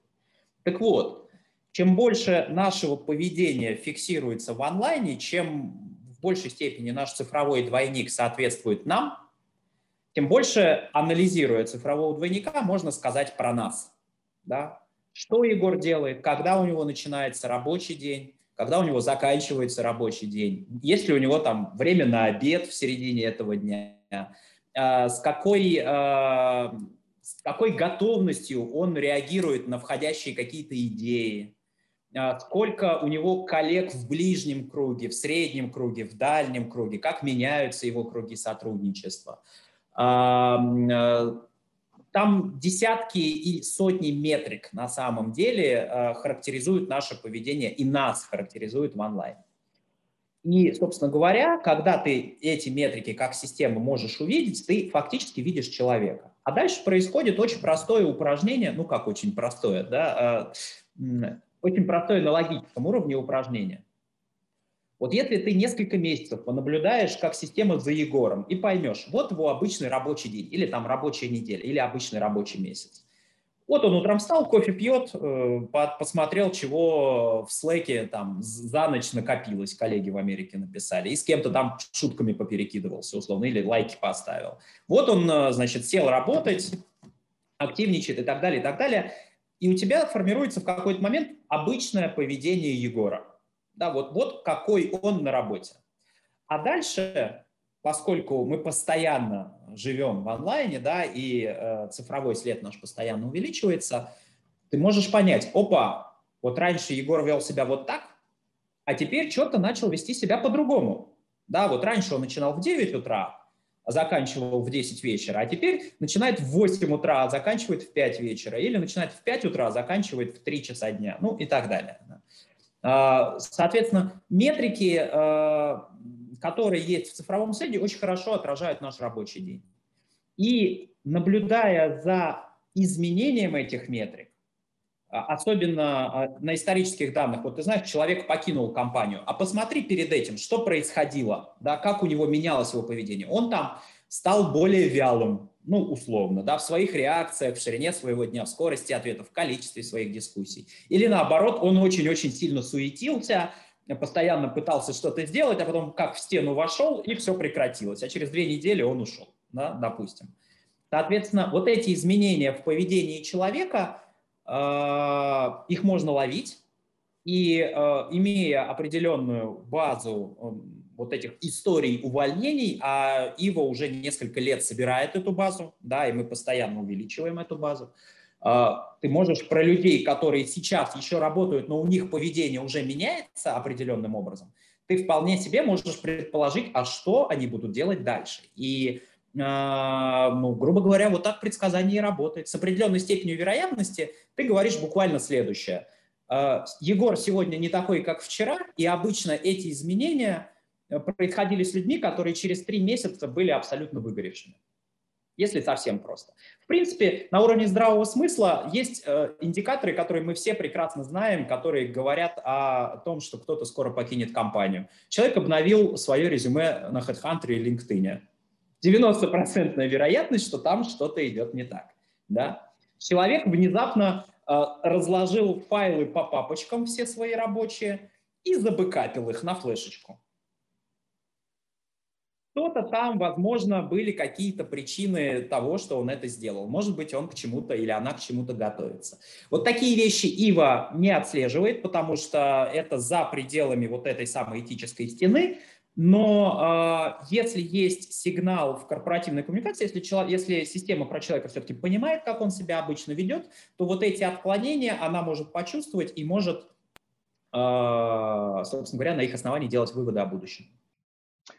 Так вот, чем больше нашего поведения фиксируется в онлайне, чем большей степени наш цифровой двойник соответствует нам, тем больше, анализируя цифрового двойника, можно сказать про нас. Да? Что Егор делает, когда у него начинается рабочий день, когда у него заканчивается рабочий день, есть ли у него там время на обед в середине этого дня, а, с какой, а, с какой готовностью он реагирует на входящие какие-то идеи, сколько у него коллег в ближнем круге, в среднем круге, в дальнем круге, как меняются его круги сотрудничества. А, а, там десятки и сотни метрик на самом деле характеризуют наше поведение и нас характеризуют в онлайне. И, собственно говоря, когда ты эти метрики как система можешь увидеть, ты фактически видишь человека. А дальше происходит очень простое упражнение, ну как очень простое, да, очень простое на логическом уровне упражнение. Вот если ты несколько месяцев понаблюдаешь, как система за Егором, и поймешь, вот его обычный рабочий день, или там рабочая неделя, или обычный рабочий месяц. Вот он утром встал, кофе пьет, э, посмотрел, чего в слэке там за ночь накопилось, коллеги в Америке написали, и с кем-то там шутками поперекидывался, условно, или лайки поставил. Вот он, э, значит, сел работать, активничает и так далее, и так далее и у тебя формируется в какой-то момент обычное поведение Егора. Да, вот, вот какой он на работе. А дальше, поскольку мы постоянно живем в онлайне, да, и э, цифровой след наш постоянно увеличивается, ты можешь понять, опа, вот раньше Егор вел себя вот так, а теперь что-то начал вести себя по-другому. Да, вот раньше он начинал в 9 утра, заканчивал в 10 вечера, а теперь начинает в 8 утра, а заканчивает в 5 вечера, или начинает в 5 утра, а заканчивает в 3 часа дня, ну и так далее. А, соответственно, метрики, а, которые есть в цифровом следе, очень хорошо отражают наш рабочий день. И наблюдая за изменением этих метрик, особенно на исторических данных, вот ты знаешь, человек покинул компанию, а посмотри перед этим, что происходило, да, как у него менялось его поведение. Он там стал более вялым, ну, условно, да, в своих реакциях, в ширине своего дня, в скорости ответов, в количестве своих дискуссий. Или наоборот, он очень-очень сильно суетился, постоянно пытался что-то сделать, а потом как в стену вошел, и все прекратилось. А через две недели он ушел, да, допустим. Соответственно, вот эти изменения в поведении человека, их можно ловить, и э, имея определенную базу эм, вот этих историй увольнений, а Ива уже несколько лет собирает эту базу, да, и мы постоянно увеличиваем эту базу. А, ты можешь про людей, которые сейчас еще работают, но у них поведение уже меняется определенным образом, ты вполне себе можешь предположить, а что они будут делать дальше. И, а, ну, грубо говоря, вот так предсказание и работает. С определенной степенью вероятности ты говоришь буквально следующее. А, Егор сегодня не такой, как вчера, и обычно эти изменения Э, происходили с людьми, которые через три месяца были абсолютно выгоревшими. Если совсем просто. В принципе, на уровне здравого смысла есть э, индикаторы, которые мы все прекрасно знаем, которые говорят о том, что кто-то скоро покинет компанию. Человек обновил свое резюме на HeadHunter и LinkedIn. 90% вероятность, что там что-то идет не так. Да? Человек внезапно э, разложил файлы по папочкам все свои рабочие и забыкапил их на флешечку. Что-то там, возможно, были какие-то причины того, что он это сделал. Может быть, он к чему-то или она к чему-то готовится. Вот такие вещи Ива не отслеживает, потому что это за пределами вот этой самой этической стены. Но э, если есть сигнал в корпоративной коммуникации, если, человек, если система про человека все-таки понимает, как он себя обычно ведет, то вот эти отклонения она может почувствовать и может, э, собственно говоря, на их основании делать выводы о будущем.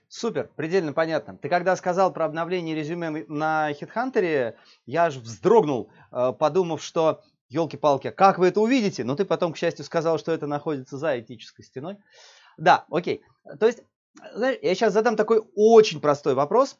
Супер, предельно понятно. Ты когда сказал про обновление резюме на HeadHunter, я аж вздрогнул, э, подумав, что елки-палки, как вы это увидите? Но ты потом, к счастью, сказал, что это находится за этической стеной. Да, окей. То есть, я сейчас задам такой очень простой вопрос,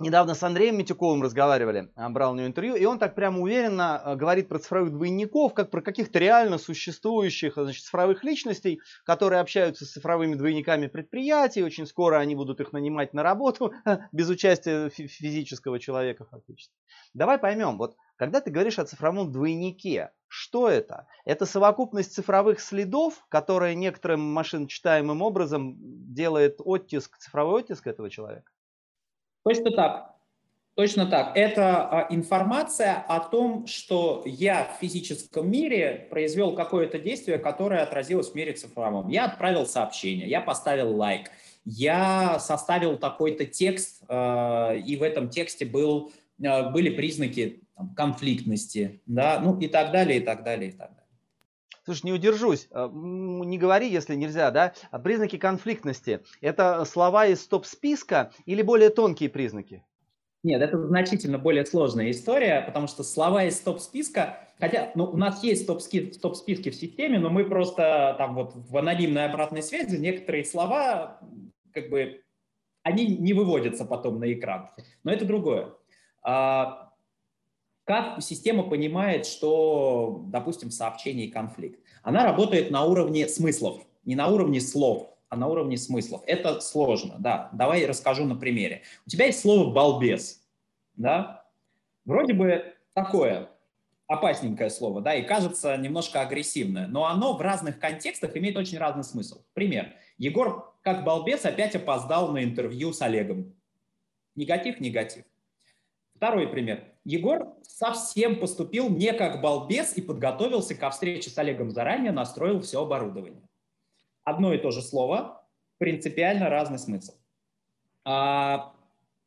Недавно с Андреем Митюковым разговаривали, а, брал у него интервью, и он так прямо уверенно а, говорит про цифровых двойников, как про каких-то реально существующих значит, цифровых личностей, которые общаются с цифровыми двойниками предприятий, очень скоро они будут их нанимать на работу без участия физического человека фактически. Давай поймем, вот когда ты говоришь о цифровом двойнике, что это? Это совокупность цифровых следов, которая некоторым машиночитаемым образом делает оттиск, цифровой оттиск этого человека? Точно так. Точно так. Это а, информация о том, что я в физическом мире произвел какое-то действие, которое отразилось в мире цифровом. Я отправил сообщение, я поставил лайк, я составил такой-то текст, а, и в этом тексте был, а, были признаки там, конфликтности, да, ну и так далее, и так далее, и так далее. Слушай, не удержусь, не говори, если нельзя, да? Признаки конфликтности – это слова из стоп-списка или более тонкие признаки? Нет, это значительно более сложная история, потому что слова из стоп-списка, хотя ну, у нас есть стоп-списки в системе, но мы просто там вот в анонимной обратной связи некоторые слова как бы они не выводятся потом на экран. Но это другое. А, как система понимает, что, допустим, в сообщении конфликт? Она работает на уровне смыслов, не на уровне слов, а на уровне смыслов. Это сложно, да. Давай расскажу на примере. У тебя есть слово «балбес», да? Вроде бы такое опасненькое слово, да, и кажется немножко агрессивное, но оно в разных контекстах имеет очень разный смысл. Пример. Егор, как балбес, опять опоздал на интервью с Олегом. Негатив, негатив. Второй пример. Егор совсем поступил не как балбес и подготовился ко встрече с Олегом заранее, настроил все оборудование. Одно и то же слово, принципиально разный смысл. А,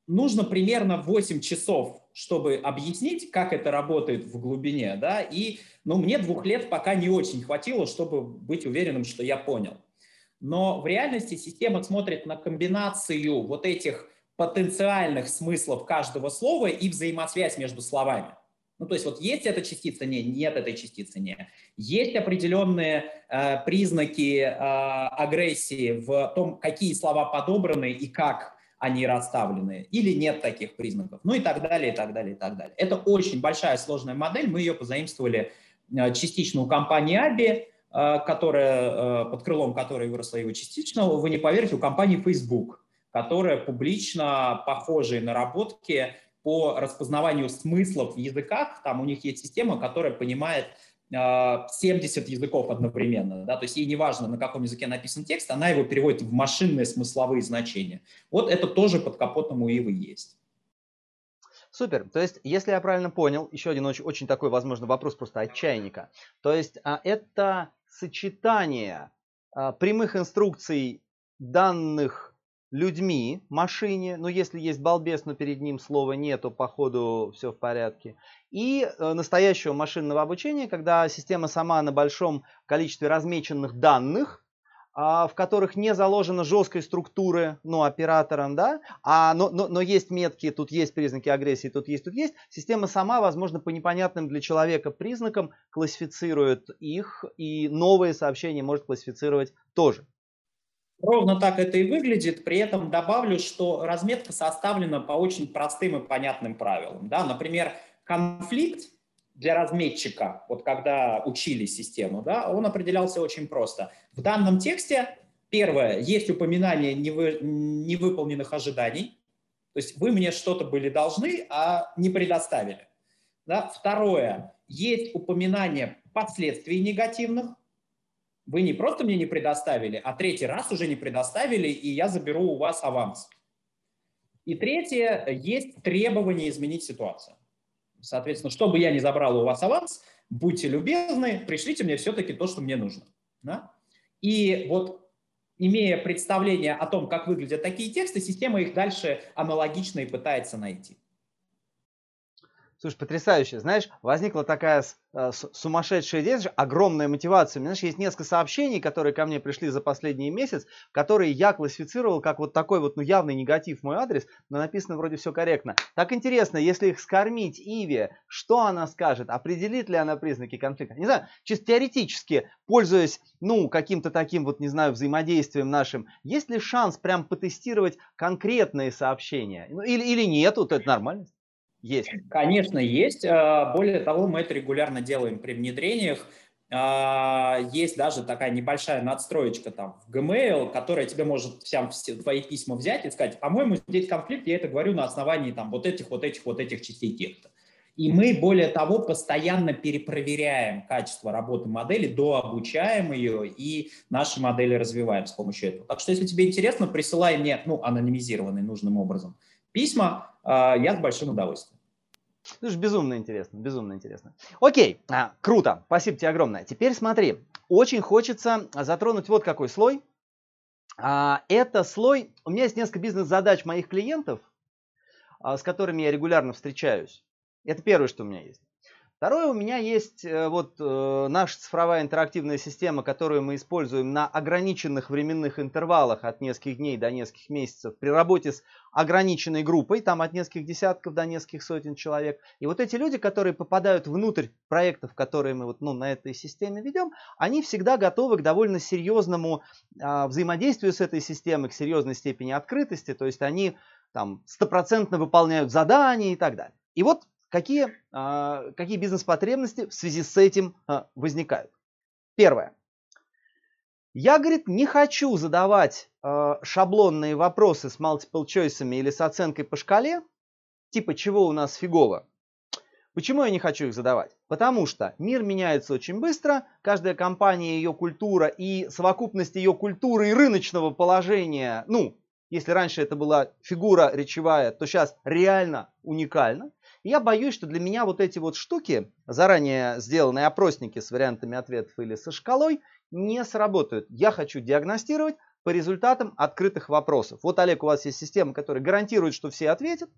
нужно примерно 8 часов, чтобы объяснить, как это работает в глубине, да, и, ну, мне двух лет пока не очень хватило, чтобы быть уверенным, что я понял. Но в реальности система смотрит на комбинацию вот этих потенциальных смыслов каждого слова и взаимосвязь между словами. Ну, то есть вот есть эта частица, не, нет этой частицы, не. Есть определенные э, признаки э, агрессии в том, какие слова подобраны и как они расставлены, или нет таких признаков, ну и так далее, и так далее, и так далее. Это очень большая сложная модель, мы ее позаимствовали э, частично у компании ABI, э, которая, э, под крылом которой выросла его частично, вы не поверите, у компании Facebook, которая публично похожие наработки по распознаванию смыслов в языках, там у них есть система, которая понимает 70 а, языков одновременно, да, то есть ей не важно, на каком языке написан текст, она его переводит в машинные смысловые значения. Вот это тоже под капотом у Ивы есть. Супер. То есть, если я правильно понял, еще один очень, очень такой, возможно, вопрос просто от чайника. То есть, а, это сочетание а, прямых инструкций данных людьми, машине, ну если есть балбес, но перед ним слова нету, походу все в порядке. И э, настоящего машинного обучения, когда система сама на большом количестве размеченных данных, а, в которых не заложена жесткой структуры, ну, оператором, да, а, но, но, но есть метки, тут есть признаки агрессии, тут есть, тут есть, система сама, возможно, по непонятным для человека признакам классифицирует их, и новые сообщения может классифицировать тоже. Ровно так это и выглядит. При этом добавлю, что разметка составлена по очень простым и понятным правилам. Да? Например, конфликт для разметчика, вот когда учили систему, да, он определялся очень просто. В данном тексте, первое, есть упоминание невы, невыполненных ожиданий, то есть вы мне что-то были должны, а не предоставили. Да? Второе, есть упоминание последствий негативных, вы не просто мне не предоставили, а третий раз уже не предоставили, и я заберу у вас аванс. И третье, есть требование изменить ситуацию. Соответственно, чтобы я не забрал у вас аванс, будьте любезны, пришлите мне все-таки то, что мне нужно. Да? И вот имея представление о том, как выглядят такие тексты, система их дальше аналогично и пытается найти. Слушай, потрясающе. Знаешь, возникла такая э, сумасшедшая идея, огромная мотивация. У меня, знаешь, есть несколько сообщений, которые ко мне пришли за последний месяц, которые я классифицировал как вот такой вот, ну, явный негатив в мой адрес, но написано вроде все корректно. Так интересно, если их скормить Иве, что она скажет? Определит ли она признаки конфликта? Не знаю, чисто теоретически, пользуясь, ну, каким-то таким вот, не знаю, взаимодействием нашим, есть ли шанс прям потестировать конкретные сообщения? Ну, или, или нет, вот это нормально. Есть. Конечно, есть. А, более того, мы это регулярно делаем при внедрениях. А, есть даже такая небольшая надстроечка там в Gmail, которая тебе может всем все твои письма взять и сказать, по-моему, здесь конфликт, я это говорю на основании там вот этих, вот этих, вот этих частей текста. И мы, более того, постоянно перепроверяем качество работы модели, дообучаем ее и наши модели развиваем с помощью этого. Так что, если тебе интересно, присылай мне, ну, анонимизированный нужным образом, письма, а, я с большим удовольствием. Это же безумно интересно, безумно интересно. Окей, а, круто, спасибо тебе огромное. Теперь смотри, очень хочется затронуть вот какой слой. А, это слой, у меня есть несколько бизнес-задач моих клиентов, а, с которыми я регулярно встречаюсь. Это первое, что у меня есть. Второе, у меня есть э, вот э, наша цифровая интерактивная система, которую мы используем на ограниченных временных интервалах от нескольких дней до нескольких месяцев при работе с ограниченной группой, там от нескольких десятков до нескольких сотен человек. И вот эти люди, которые попадают внутрь проектов, которые мы вот, ну, на этой системе ведем, они всегда готовы к довольно серьезному э, взаимодействию с этой системой, к серьезной степени открытости, то есть они там стопроцентно выполняют задания и так далее. И вот Какие, а, какие бизнес-потребности в связи с этим а, возникают? Первое. Я, говорит, не хочу задавать э, шаблонные вопросы с multiple choice или с оценкой по шкале, типа чего у нас фигово. Почему я не хочу их задавать? Потому что мир меняется очень быстро, каждая компания, ее культура и совокупность ее культуры и рыночного положения, ну, если раньше это была фигура речевая, то сейчас реально уникально я боюсь, что для меня вот эти вот штуки, заранее сделанные опросники с вариантами ответов или со шкалой, не сработают. Я хочу диагностировать, по результатам открытых вопросов. Вот, Олег, у вас есть система, которая гарантирует, что все ответят.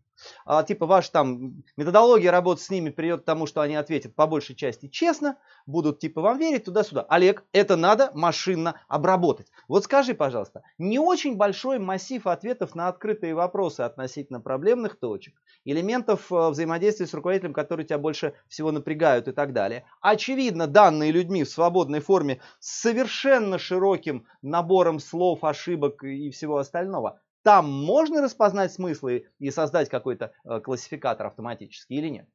А, типа ваша там методология работы с ними приведет к тому, что они ответят по большей части честно, будут типа вам верить туда-сюда. Олег, это надо машинно обработать. Вот скажи, пожалуйста, не очень большой массив ответов на открытые вопросы относительно проблемных точек, элементов э, взаимодействия с руководителем, которые тебя больше всего напрягают и так далее. Очевидно, данные людьми в свободной форме с совершенно широким набором слов, ошибок и всего остального. Там можно распознать смыслы и создать какой-то э, классификатор автоматически или нет?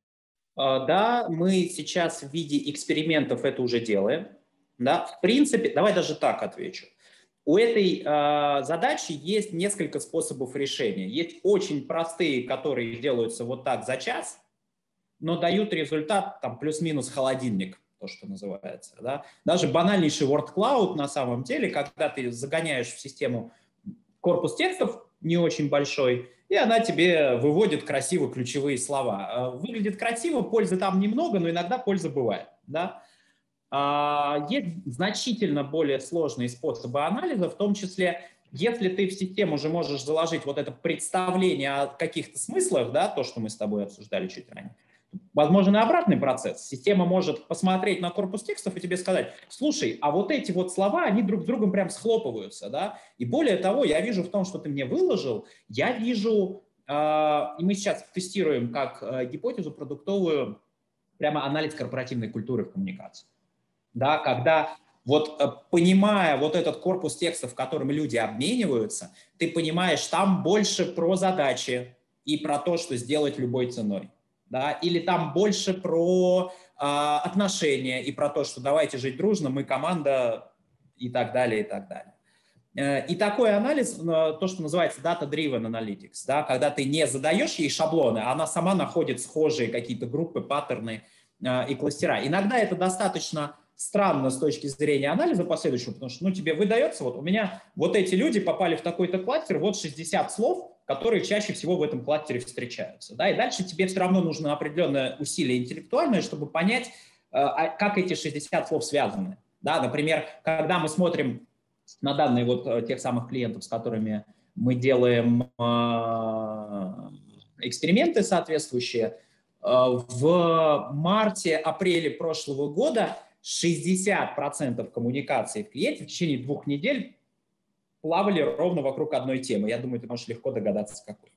А, да, мы сейчас в виде экспериментов это уже делаем. Да, в принципе, давай даже так отвечу. У этой э, задачи есть несколько способов решения. Есть очень простые, которые делаются вот так за час, но дают результат там плюс-минус холодильник, то, что называется. Да? Даже банальнейший word cloud на самом деле, когда ты загоняешь в систему корпус текстов не очень большой, и она тебе выводит красиво ключевые слова. А, выглядит красиво, пользы там немного, но иногда польза бывает. Да? А, есть значительно более сложные способы анализа, в том числе, если ты в систему уже можешь заложить вот это представление о каких-то смыслах, да, то, что мы с тобой обсуждали чуть ранее, возможен и обратный процесс. Система может посмотреть на корпус текстов и тебе сказать, слушай, а вот эти вот слова, они друг с другом прям схлопываются, да, и более того, я вижу в том, что ты мне выложил, я вижу, э, и мы сейчас тестируем как э, гипотезу продуктовую, прямо анализ корпоративной культуры в коммуникации, да, когда вот э, понимая вот этот корпус текстов, которым люди обмениваются, ты понимаешь, там больше про задачи и про то, что сделать любой ценой да, или там больше про э, отношения и про то, что давайте жить дружно, мы команда и так далее, и так далее. Э, и такой анализ, э, то, что называется data-driven analytics, да, когда ты не задаешь ей шаблоны, а она сама находит схожие какие-то группы, паттерны э, и кластера. Иногда это достаточно странно с точки зрения анализа последующего, потому что ну, тебе выдается, вот у меня вот эти люди попали в такой-то кластер, вот 60 слов, которые чаще всего в этом кластере встречаются. Да? И дальше тебе все равно нужно определенное усилие интеллектуальное, чтобы понять, э, а как эти 60 слов связаны. Да? Например, когда мы смотрим на данные вот э, тех самых клиентов, с которыми мы делаем э, эксперименты соответствующие, в марте-апреле прошлого года 60% коммуникации в клиенте в течение двух недель плавали ровно вокруг одной темы. Я думаю, ты можешь легко догадаться, какой.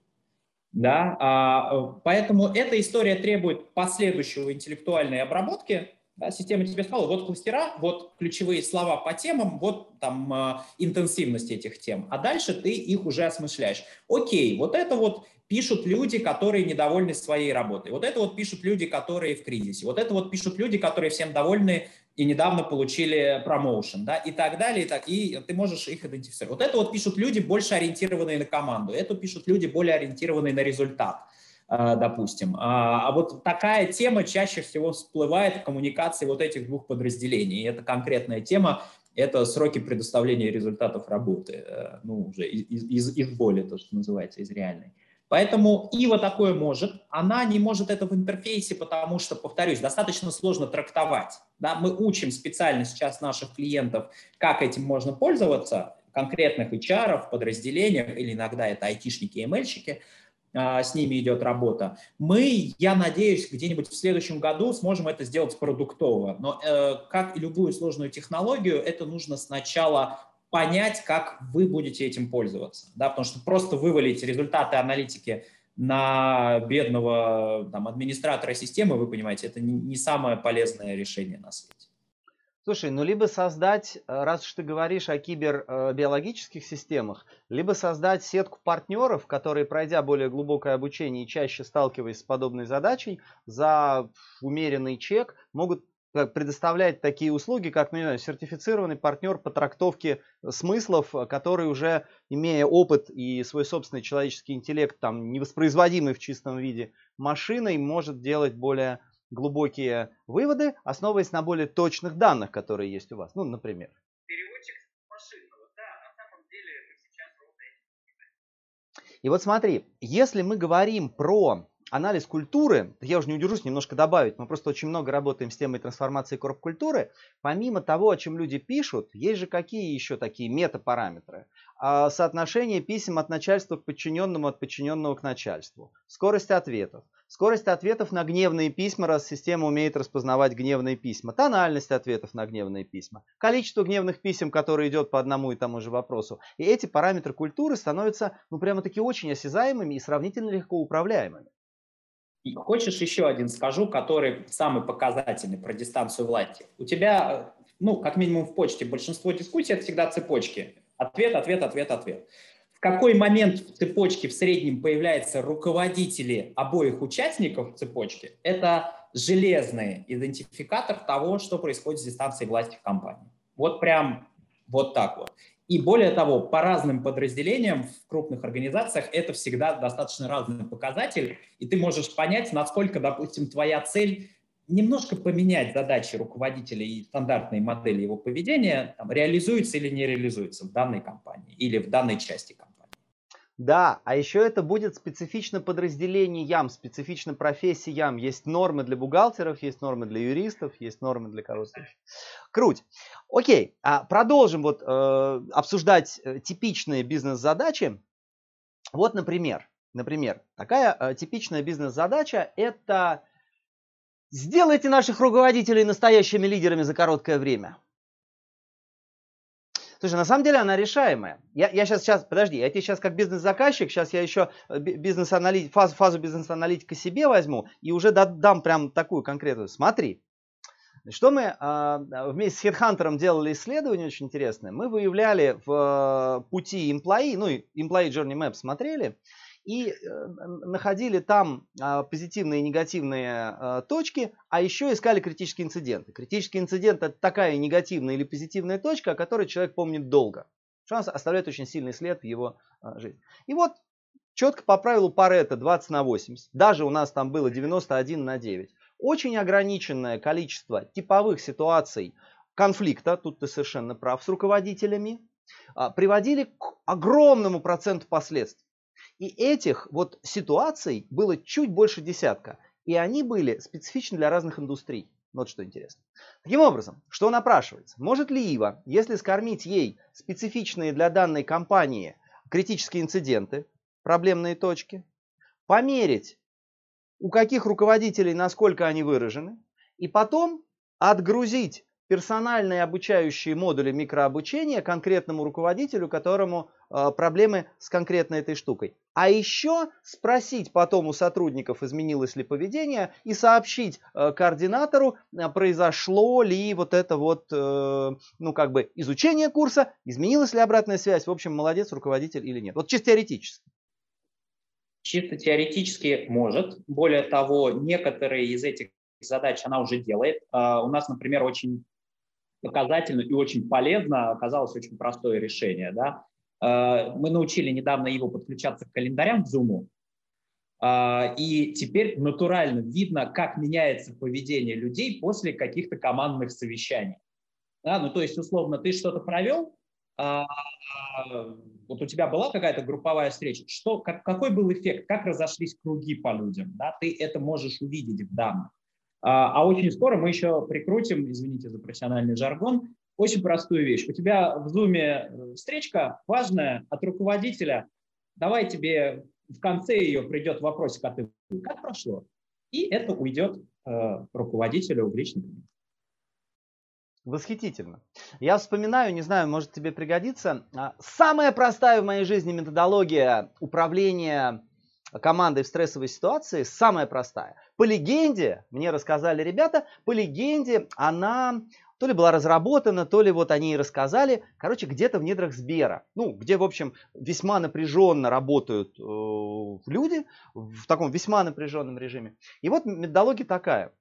Да? А, поэтому эта история требует последующего интеллектуальной обработки. Да? Система тебе сказала, вот кластера, вот ключевые слова по темам, вот там а, интенсивность этих тем. А дальше ты их уже осмысляешь. Окей, вот это вот пишут люди, которые недовольны своей работой. Вот это вот пишут люди, которые в кризисе. Вот это вот пишут люди, которые всем довольны и недавно получили промоушен, да, и так далее, и, так, и ты можешь их идентифицировать. Вот это вот пишут люди, больше ориентированные на команду, это пишут люди, более ориентированные на результат, э, допустим. А, а вот такая тема чаще всего всплывает в коммуникации вот этих двух подразделений. И это конкретная тема, это сроки предоставления результатов работы, э, ну, уже из, из, из боли, то, что называется, из реальной. Поэтому Ива такое может, она не может это в интерфейсе, потому что, повторюсь, достаточно сложно трактовать. Да? Мы учим специально сейчас наших клиентов, как этим можно пользоваться, конкретных HR, подразделениях, или иногда это айтишники и ML-щики, а, с ними идет работа. Мы, я надеюсь, где-нибудь в следующем году сможем это сделать продуктово. Но э, как и любую сложную технологию, это нужно сначала понять, как вы будете этим пользоваться. Да, потому что просто вывалить результаты аналитики на бедного там, администратора системы, вы понимаете, это не, самое полезное решение на свете. Слушай, ну либо создать, э, раз уж ты говоришь о кибербиологических системах, либо создать сетку партнеров, которые, пройдя более глубокое обучение и чаще сталкиваясь с подобной задачей, за умеренный чек могут предоставлять такие услуги, как ну, знаю, сертифицированный партнер по трактовке смыслов, который уже, имея опыт и свой собственный человеческий интеллект, там, невоспроизводимый в чистом виде машиной, может делать более глубокие выводы, основываясь на более точных данных, которые есть у вас. Ну, например. Переводчик машинного, да, на самом деле мы сейчас И вот смотри, если мы говорим про анализ культуры, я уже не удержусь немножко добавить, мы просто очень много работаем с темой трансформации корп-культуры. Помимо того, о чем люди пишут, есть же какие еще такие метапараметры? А, соотношение писем от начальства к подчиненному, от подчиненного к начальству, скорость ответов, скорость ответов на гневные письма, раз система умеет распознавать гневные письма, тональность ответов на гневные письма, количество гневных писем, которые идет по одному и тому же вопросу. И эти параметры культуры становятся, ну, прямо-таки очень осязаемыми и сравнительно легко управляемыми. Хочешь еще один скажу, который самый показательный про дистанцию власти? У тебя, ну, как минимум в почте, большинство дискуссий это всегда цепочки. Ответ, ответ, ответ, ответ. В какой момент в цепочке в среднем появляются руководители обоих участников цепочки, это железный идентификатор того, что происходит с дистанцией власти в компании. Вот прям вот так вот. И более того, по разным подразделениям в крупных организациях это всегда достаточно разный показатель, и ты можешь понять, насколько, допустим, твоя цель немножко поменять задачи руководителя и стандартные модели его поведения там, реализуется или не реализуется в данной компании или в данной части компании. Да, а еще это будет специфично подразделениям, специфично профессиям. Есть нормы для бухгалтеров, есть нормы для юристов, есть нормы для еще. Круть. Окей, а продолжим вот э, обсуждать э, типичные бизнес-задачи. Вот, например, например, такая э, типичная бизнес-задача – это сделайте наших руководителей настоящими лидерами за короткое время. Слушай, на самом деле она решаемая. Я, я сейчас, сейчас, подожди, я тебе сейчас как бизнес-заказчик, сейчас я еще э, бизнес фазу, фазу бизнес-аналитика себе возьму и уже дам прям такую конкретную. Смотри, что мы э, вместе с HeadHunter делали исследование очень интересное. Мы выявляли в э, пути employee, ну, employee journey map смотрели, и э, находили там а, позитивные и негативные а, точки, а еще искали критические инциденты. Критический инцидент это такая негативная или позитивная точка, о которой человек помнит долго. Она оставляет очень сильный след в его а, жизни. И вот четко по правилу Паретта 20 на 80, даже у нас там было 91 на 9, очень ограниченное количество типовых ситуаций конфликта, тут ты совершенно прав, с руководителями, приводили к огромному проценту последствий. И этих вот ситуаций было чуть больше десятка. И они были специфичны для разных индустрий. Вот что интересно. Таким образом, что напрашивается? Может ли Ива, если скормить ей специфичные для данной компании критические инциденты, проблемные точки, померить, у каких руководителей насколько они выражены, и потом отгрузить персональные обучающие модули микрообучения конкретному руководителю, которому э, проблемы с конкретной этой штукой. А еще спросить потом у сотрудников, изменилось ли поведение, и сообщить э, координатору, э, произошло ли вот это вот, ну как бы изучение курса, изменилась ли обратная связь, в общем, молодец руководитель или нет. Вот чисто теоретически. Чисто теоретически может. Более того, некоторые из этих задач она уже делает. Uh, у нас, например, очень показательно и очень полезно оказалось очень простое решение. Да? Э, мы научили недавно его подключаться к календарям в Zoom, э, и теперь натурально видно, как меняется поведение людей после каких-то командных совещаний. Да, ну, то есть, условно, ты что-то провел, а, вот у тебя была какая-то групповая встреча, что, как, какой был эффект, как разошлись круги по людям, да, ты это можешь увидеть в данных. А, а очень скоро мы еще прикрутим, извините за профессиональный жаргон, очень простую вещь. У тебя в Zoom э, встречка важная от руководителя. Давай тебе в конце ее придет вопросик, а ты как прошло? И это уйдет э, руководителю в личный кабинет. Восхитительно. Я вспоминаю, не знаю, может тебе пригодится, а, самая простая в моей жизни методология управления командой в стрессовой ситуации самая простая. По легенде, мне рассказали ребята, по легенде она то ли была разработана, то ли вот они и рассказали, короче, где-то в недрах Сбера, ну, где, в общем, весьма напряженно работают э, люди, в таком весьма напряженном режиме. И вот методология такая.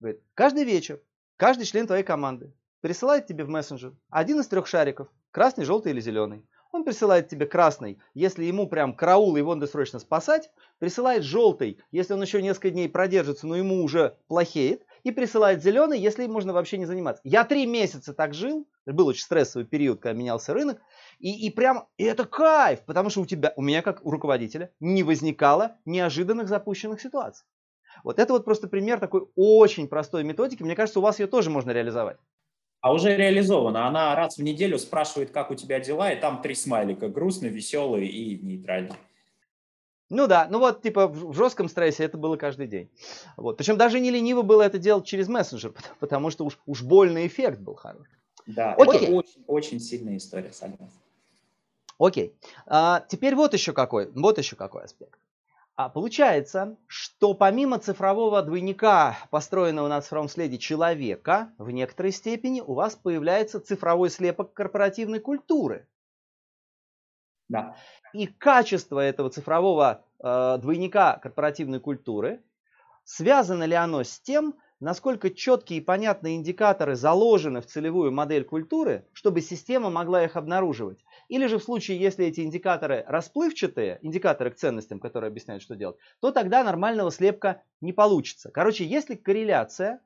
Говорит, каждый вечер каждый член твоей команды присылает тебе в мессенджер один из трех шариков, красный, желтый или зеленый. Он присылает тебе красный, если ему прям караул, его надо срочно спасать. Присылает желтый, если он еще несколько дней продержится, но ему уже плохеет. И присылает зеленый, если им можно вообще не заниматься. Я три месяца так жил, был очень стрессовый период, когда менялся рынок. И, и прям, и это кайф, потому что у тебя, у меня как у руководителя не возникало неожиданных запущенных ситуаций. Вот это вот просто пример такой очень простой методики. Мне кажется, у вас ее тоже можно реализовать. А уже реализована. Она раз в неделю спрашивает, как у тебя дела, и там три смайлика. Грустный, веселый и нейтральный. Ну да, ну вот типа в жестком стрессе это было каждый день. Вот. Причем даже не лениво было это делать через мессенджер, потому что уж, уж больный эффект был хороший. Да, Окей. это очень, очень сильная история, согласен. Окей. А, теперь вот еще какой, вот еще какой аспект. А получается, что помимо цифрового двойника, построенного на цифровом следе человека, в некоторой степени у вас появляется цифровой слепок корпоративной культуры. Да. И качество этого цифрового э, двойника корпоративной культуры, связано ли оно с тем, насколько четкие и понятные индикаторы заложены в целевую модель культуры, чтобы система могла их обнаруживать. Или же в случае, если эти индикаторы расплывчатые, индикаторы к ценностям, которые объясняют, что делать, то тогда нормального слепка не получится. Короче, если корреляция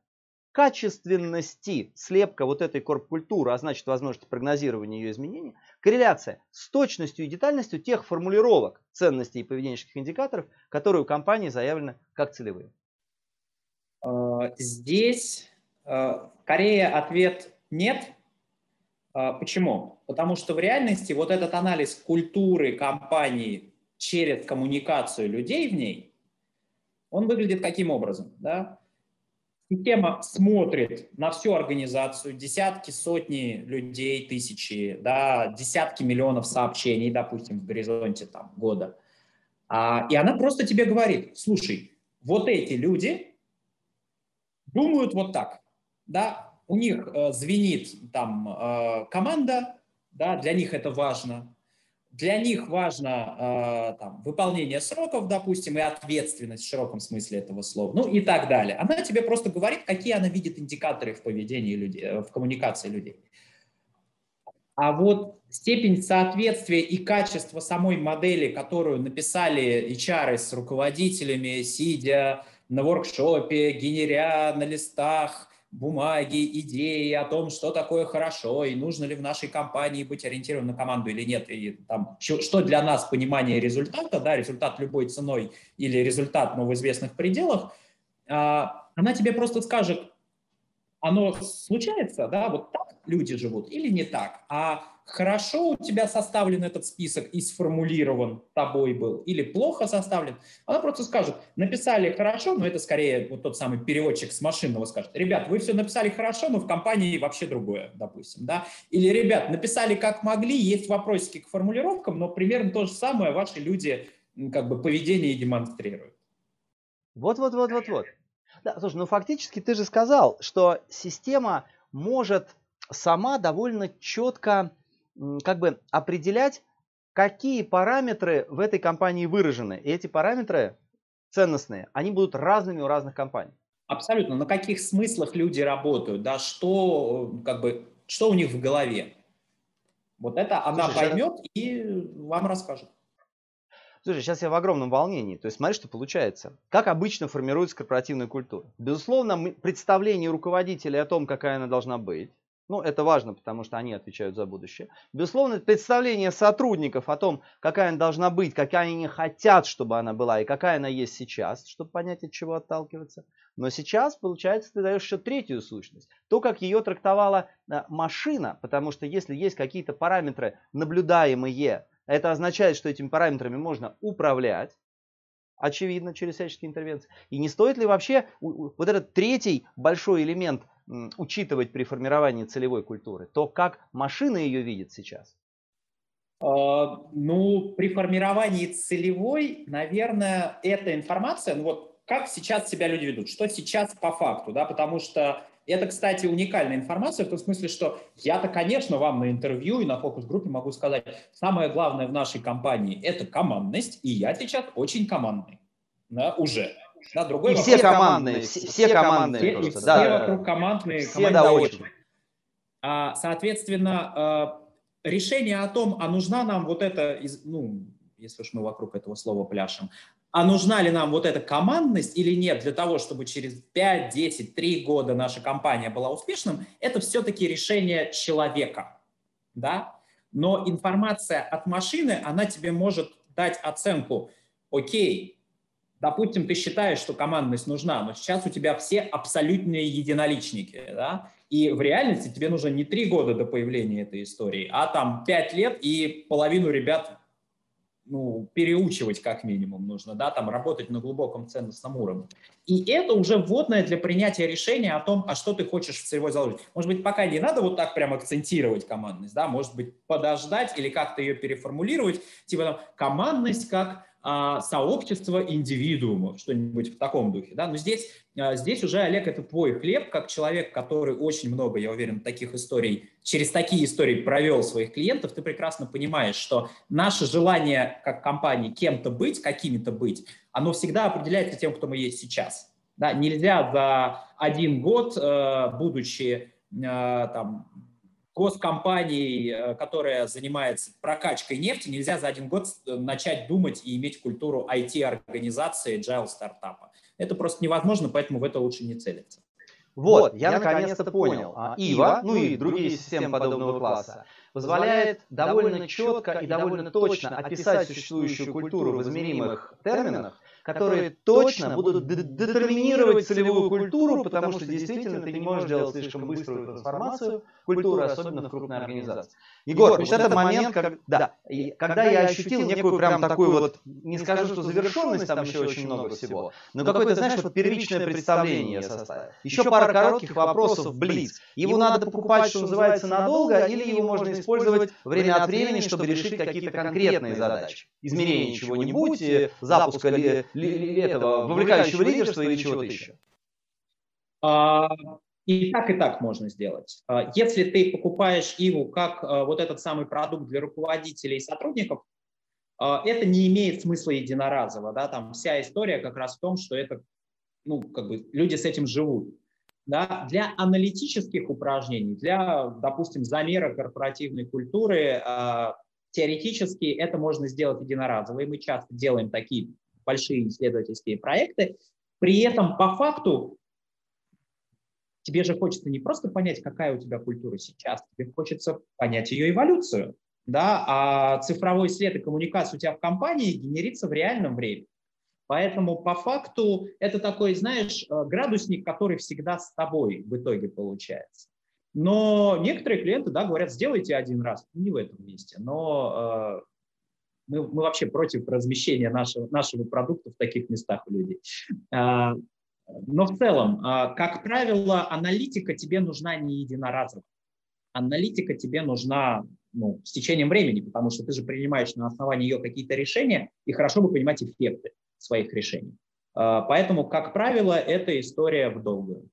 качественности слепка вот этой корп-культуры, а значит возможности прогнозирования ее изменений, корреляция с точностью и детальностью тех формулировок ценностей и поведенческих индикаторов, которые у компании заявлены как целевые. Э, здесь э, Корея ответ нет. Э, почему? Потому что в реальности вот этот анализ культуры компании через коммуникацию людей в ней, он выглядит каким образом? Да? Система смотрит на всю организацию, десятки, сотни людей, тысячи, да, десятки миллионов сообщений, допустим, в горизонте там, года. А, и она просто тебе говорит, слушай, вот эти люди думают вот так, да, у них э, звенит там э, команда, да, для них это важно, для них важно э, там, выполнение сроков, допустим, и ответственность в широком смысле этого слова, ну и так далее. Она тебе просто говорит, какие она видит индикаторы в поведении людей, э, в коммуникации людей. А вот степень соответствия и качество самой модели, которую написали HR с руководителями, сидя на воркшопе, генеря на листах бумаги, идеи о том, что такое хорошо, и нужно ли в нашей компании быть ориентированным на команду или нет, и там, что для нас понимание результата, да, результат любой ценой или результат, но в известных пределах, а, она тебе просто скажет, оно случается, да, вот так люди живут или не так, а хорошо у тебя составлен этот список и сформулирован тобой был, или плохо составлен, она просто скажет, написали хорошо, но это скорее вот тот самый переводчик с машинного скажет, ребят, вы все написали хорошо, но в компании вообще другое, допустим, да, или, ребят, написали как могли, есть вопросики к формулировкам, но примерно то же самое ваши люди как бы поведение демонстрируют. Вот-вот-вот-вот-вот. Да, слушай, ну фактически ты же сказал, что система может сама довольно четко как бы определять, какие параметры в этой компании выражены. И эти параметры ценностные, они будут разными у разных компаний. Абсолютно. На каких смыслах люди работают, да, что, как бы, что у них в голове. Вот это она Слушай, поймет сейчас... и вам расскажет. Слушай, сейчас я в огромном волнении. То есть смотри, что получается. Как обычно формируется корпоративная культура? Безусловно, представление руководителя о том, какая она должна быть, ну, это важно, потому что они отвечают за будущее. Безусловно, представление сотрудников о том, какая она должна быть, какая они хотят, чтобы она была, и какая она есть сейчас, чтобы понять, от чего отталкиваться. Но сейчас, получается, ты даешь еще третью сущность. То, как ее трактовала э, машина, потому что если есть какие-то параметры наблюдаемые, это означает, что этими параметрами можно управлять, очевидно, через всяческие интервенции. И не стоит ли вообще вот этот третий большой элемент учитывать при формировании целевой культуры? То, как машина ее видит сейчас? А, ну, при формировании целевой, наверное, эта информация, ну вот как сейчас себя люди ведут, что сейчас по факту, да, потому что это, кстати, уникальная информация в том смысле, что я-то, конечно, вам на интервью и на фокус-группе могу сказать, самое главное в нашей компании – это командность, и я сейчас очень командный, да, уже. Да, другой и вопрос. все командные, все, все командные. Все, просто, все да. вокруг командные, все да, очень. А, соответственно, э, решение о том, а нужна нам вот эта, ну, если уж мы вокруг этого слова пляшем, а нужна ли нам вот эта командность или нет для того, чтобы через 5, 10, 3 года наша компания была успешным, это все-таки решение человека. Да? но информация от машины, она тебе может дать оценку, окей, допустим, ты считаешь, что командность нужна, но сейчас у тебя все абсолютные единоличники, да, и в реальности тебе нужно не три года до появления этой истории, а там пять лет и половину ребят ну, переучивать как минимум нужно, да, там работать на глубоком ценностном уровне. И это уже вводное для принятия решения о том, а что ты хочешь в целевой заложить. Может быть, пока не надо вот так прям акцентировать командность, да, может быть, подождать или как-то ее переформулировать, типа там командность как сообщество индивидуумов, что-нибудь в таком духе. Да? Но здесь, а, здесь уже, Олег, это твой хлеб, как человек, который очень много, я уверен, таких историй, через такие истории провел своих клиентов, ты прекрасно понимаешь, что наше желание как компании кем-то быть, какими-то быть, оно всегда определяется тем, кто мы есть сейчас. Да? Нельзя за один год, э, будучи э, там, госкомпанией, э, которая занимается прокачкой нефти, нельзя за один год э, начать думать и иметь культуру IT-организации, agile стартапа. Это просто невозможно, поэтому в это лучше не целиться. Вот, я, я наконец-то понял. А, Ива, ну и другие системы подобного класса, позволяет довольно четко и довольно точно описать существующую культуру в измеримых терминах, которые точно будут детерминировать целевую культуру, потому что действительно ты не можешь делать слишком быструю трансформацию культуры, особенно в крупной организации. Егор, вот этот момент, как, да, когда я ощутил некую прям такую вот, не скажу, что завершенность, там еще очень много всего, но какое-то, знаешь, вот первичное представление составил. Еще пара коротких вопросов в Блиц. Его надо покупать, что называется, надолго, или его можно использовать время от времени, чтобы решить какие-то конкретные задачи. Измерение чего-нибудь, запуска ли, этого вовлекающего лидерства или чего-то еще? А, и так, и так можно сделать. А, если ты покупаешь Иву как а, вот этот самый продукт для руководителей и сотрудников, это не имеет смысла единоразово. Да? Там вся история как раз в том, что это, ну, как бы люди с этим живут. Да? Для аналитических упражнений, для, допустим, замера корпоративной культуры, теоретически это можно сделать единоразово. И мы часто делаем такие большие исследовательские проекты. При этом по факту тебе же хочется не просто понять, какая у тебя культура сейчас, тебе хочется понять ее эволюцию. Да? А цифровой след и коммуникация у тебя в компании генерится в реальном времени. Поэтому по факту это такой, знаешь, э, градусник, который всегда с тобой в итоге получается. Но некоторые клиенты да, говорят, сделайте один раз, не в этом месте, но э, мы, мы вообще против размещения нашего, нашего продукта в таких местах у людей. А, но в целом, а, как правило, аналитика тебе нужна не единоразово. Аналитика тебе нужна ну, с течением времени, потому что ты же принимаешь на основании ее какие-то решения, и хорошо бы понимать эффекты своих решений. А, поэтому, как правило, это история в долгую.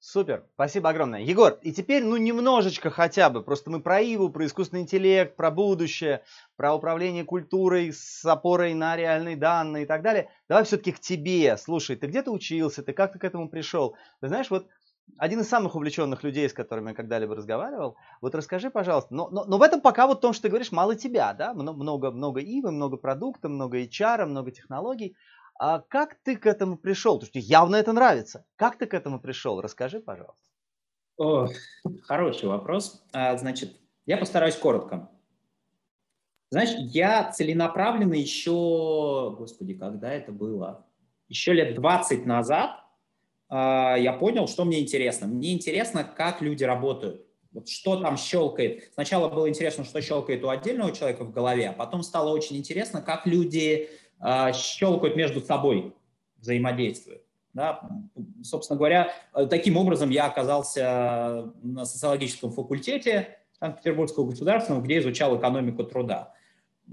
Супер, спасибо огромное. Егор, и теперь, ну, немножечко хотя бы, просто мы про Иву, про искусственный интеллект, про будущее, про управление культурой с опорой на реальные данные и так далее. Давай все-таки к тебе. Слушай, ты где-то учился, ты как ты к этому пришел? Ты знаешь, вот один из самых увлеченных людей, с которыми я когда-либо разговаривал. Вот расскажи, пожалуйста, но, но, но в этом пока вот том, что ты говоришь, мало тебя, да? Много, много Ивы, много продукта, много HR, много технологий. А как ты к этому пришел? Потому что явно это нравится. Как ты к этому пришел? Расскажи, пожалуйста. О, хороший вопрос. А, значит, я постараюсь коротко. Знаешь, я целенаправленно еще, господи, когда это было? Еще лет 20 назад а, я понял, что мне интересно. Мне интересно, как люди работают. Вот что там щелкает. Сначала было интересно, что щелкает у отдельного человека в голове, а потом стало очень интересно, как люди щелкают между собой, взаимодействуют. Да? Собственно говоря, э, таким образом я оказался на социологическом факультете Санкт-Петербургского государственного, где изучал экономику труда.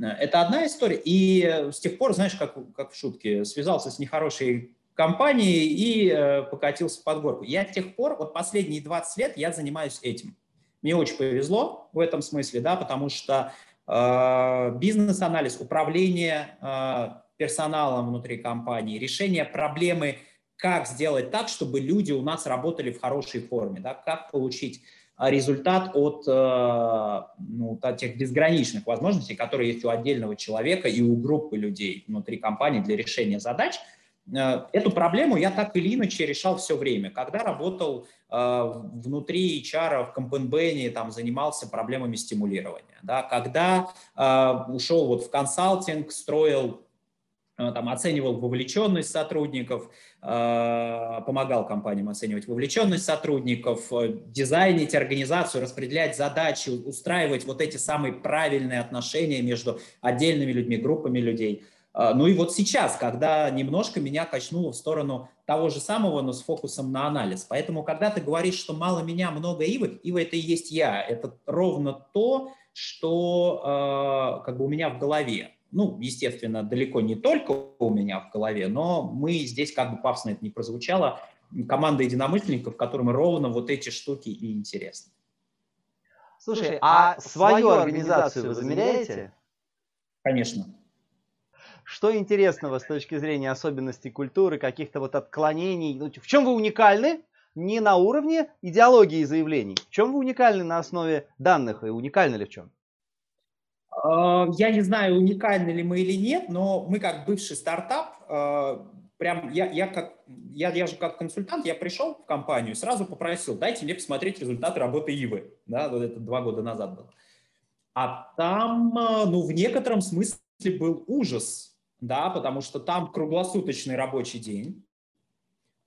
Э, это одна история. И с тех пор, знаешь, как, как в шутке, связался с нехорошей компанией и э, покатился под горку. Я с тех пор, вот последние 20 лет я занимаюсь этим. Мне очень повезло в этом смысле, да, потому что Э, бизнес-анализ, управление э, персоналом внутри компании, решение проблемы, как сделать так, чтобы люди у нас работали в хорошей форме, да, как получить результат от, ну, от тех безграничных возможностей, которые есть у отдельного человека и у группы людей внутри компании для решения задач. Э, эту проблему я так или иначе решал все время. Когда работал э, внутри HR в Компенбене, там занимался проблемами стимулирования. Да, когда э, ушел вот в консалтинг, строил там, оценивал вовлеченность сотрудников, помогал компаниям оценивать вовлеченность сотрудников, дизайнить организацию, распределять задачи, устраивать вот эти самые правильные отношения между отдельными людьми, группами людей – ну и вот сейчас, когда немножко меня качнуло в сторону того же самого, но с фокусом на анализ. Поэтому, когда ты говоришь, что мало меня, много Ивы, Ива это и есть я. Это ровно то, что э, как бы у меня в голове. Ну, естественно, далеко не только у меня в голове, но мы здесь, как бы пафосно это не прозвучало, команда единомышленников, которым ровно вот эти штуки и интересны. Слушай, а, а свою организацию вы замеряете? Конечно. Что интересного с точки зрения особенностей культуры, каких-то вот отклонений? Ну, в чем вы уникальны? Не на уровне идеологии и заявлений. В чем вы уникальны на основе данных и уникальны ли в чем? А, я не знаю, уникальны ли мы или нет, но мы как бывший стартап, а, прям я, я, как, я, я же как консультант, я пришел в компанию, сразу попросил, дайте мне посмотреть результаты работы Ивы. Да, вот это два года назад было. А там, а, ну, в некотором смысле был ужас да, потому что там круглосуточный рабочий день,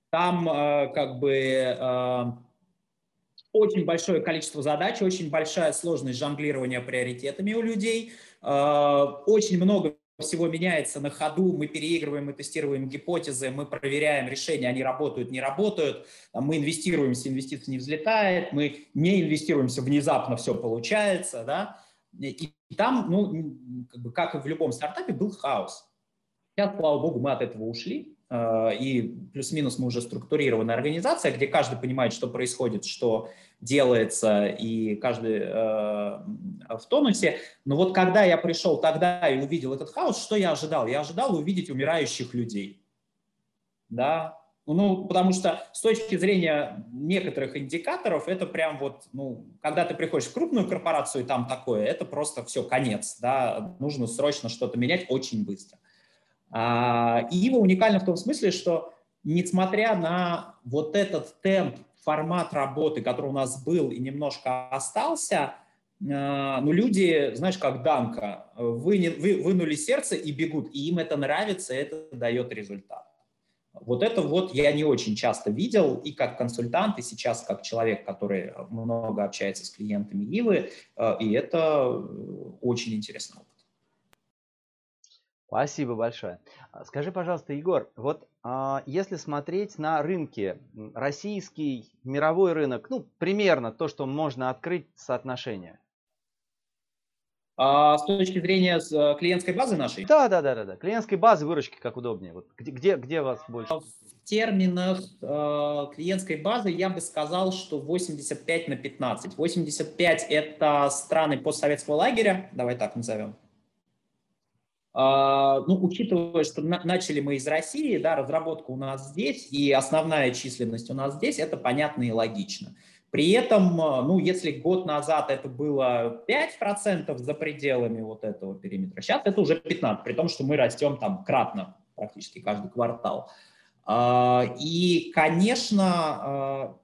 там э, как бы э, очень большое количество задач, очень большая сложность жонглирования приоритетами у людей, э, очень много всего меняется на ходу, мы переигрываем, мы тестируем гипотезы, мы проверяем решения, они работают, не работают, мы инвестируемся, инвестиция не взлетает, мы не инвестируемся, внезапно все получается, да, и там, ну, как, бы, как и в любом стартапе, был хаос. Сейчас, слава богу, мы от этого ушли, э, и плюс-минус мы уже структурированная организация, где каждый понимает, что происходит, что делается, и каждый э, в тонусе. Но вот когда я пришел тогда и увидел этот хаос, что я ожидал? Я ожидал увидеть умирающих людей. Да, ну, потому что с точки зрения некоторых индикаторов, это прям вот, ну, когда ты приходишь в крупную корпорацию, и там такое, это просто все, конец, да, нужно срочно что-то менять очень быстро. А, и Ива уникальна в том смысле, что несмотря на вот этот темп, формат работы, который у нас был и немножко остался, а, ну, люди, знаешь, как Данка, вы, вы, вынули сердце и бегут, и им это нравится, это дает результат. Вот это вот я не очень часто видел, и как консультант, и сейчас как человек, который много общается с клиентами Ивы, а, и это очень интересно. Спасибо большое. А, скажи, пожалуйста, Егор, вот а, если смотреть на рынки, российский, мировой рынок, ну, примерно то, что можно открыть соотношение. А с точки зрения клиентской базы нашей? Да, да, да, да, да. Клиентской базы, выручки как удобнее. Вот где, где, где вас больше? В терминах э, клиентской базы я бы сказал, что 85 на 15. 85 это страны постсоветского лагеря, давай так назовем. А, ну, учитывая, что начали мы из России, да, разработка у нас здесь, и основная численность у нас здесь, это понятно и логично. При этом, а, ну, если год назад это было 5% за пределами вот этого периметра, сейчас это уже 15%, при том, что мы растем там кратно практически каждый квартал. А, и, конечно,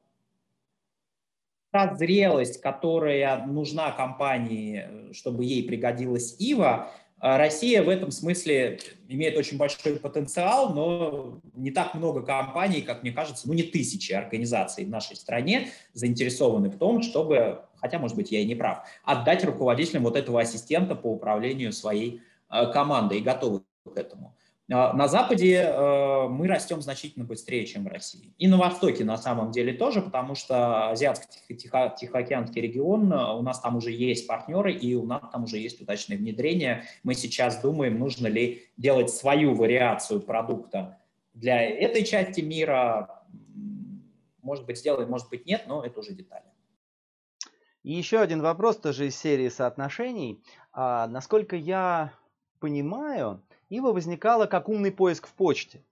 та зрелость, которая нужна компании, чтобы ей пригодилась ИВА, Россия в этом смысле имеет очень большой потенциал, но не так много компаний, как мне кажется, ну не тысячи организаций в нашей стране заинтересованы в том, чтобы, хотя, может быть, я и не прав, отдать руководителям вот этого ассистента по управлению своей э, командой и готовы к этому. А, на Западе э, мы растем значительно быстрее, чем в России. И на Востоке на самом деле тоже, потому что Азиатско-Тихоокеанский регион, э, у нас там уже есть партнеры, и у нас там уже есть удачное внедрение. Мы сейчас думаем, нужно ли делать свою вариацию продукта для этой части мира. Может быть, сделаем, может быть, нет, но это уже детали. И еще один вопрос тоже из серии соотношений. А, насколько я понимаю, Ива возникала как умный поиск в почте.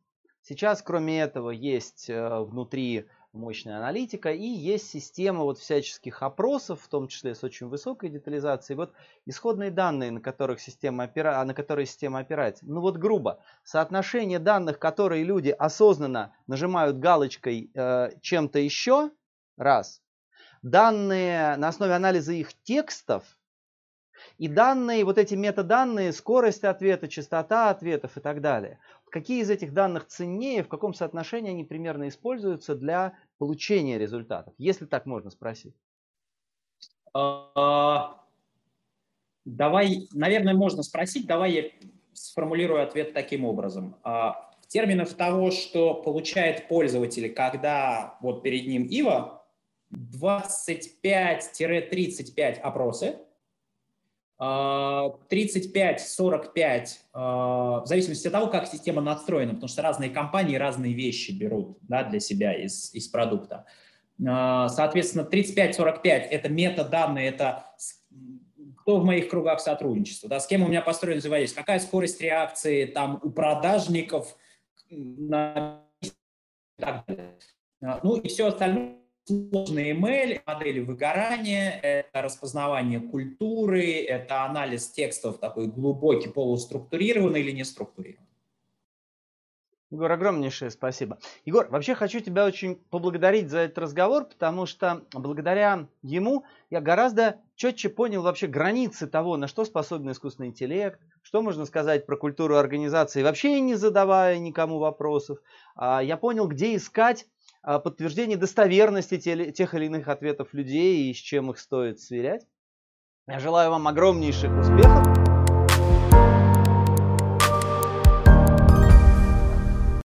Сейчас, кроме этого, есть э, внутри мощная аналитика, и есть система вот всяческих опросов, в том числе с очень высокой детализацией. Вот исходные данные, на, которых система опира... на которые система опирается. Ну вот грубо, соотношение данных, которые люди осознанно нажимают галочкой э, чем-то еще, раз. Данные на основе анализа их текстов, и данные, вот эти метаданные, скорость ответа, частота ответов и так далее. Какие из этих данных ценнее, в каком соотношении они примерно используются для получения результатов, если так можно спросить? А, давай, наверное, можно спросить, давай я сформулирую ответ таким образом. А, в терминах того, что получает пользователь, когда вот перед ним ИВА, 25-35 опросы – 35-45, а, в зависимости от того, как система настроена, потому что разные компании разные вещи берут да, для себя из, из продукта. А, соответственно, 35-45 – это метаданные, это кто в моих кругах сотрудничества, да, с кем у меня построен взаимодействие, какая скорость реакции там у продажников на ну и все остальное сложный email, модели выгорания, это распознавание культуры, это анализ текстов такой глубокий, полуструктурированный или не структурированный. Егор, огромнейшее спасибо. Егор, вообще хочу тебя очень поблагодарить за этот разговор, потому что благодаря ему я гораздо четче понял вообще границы того, на что способен искусственный интеллект, что можно сказать про культуру организации, вообще не задавая никому вопросов. А я понял, где искать подтверждение достоверности тех или иных ответов людей и с чем их стоит сверять. Я желаю вам огромнейших успехов.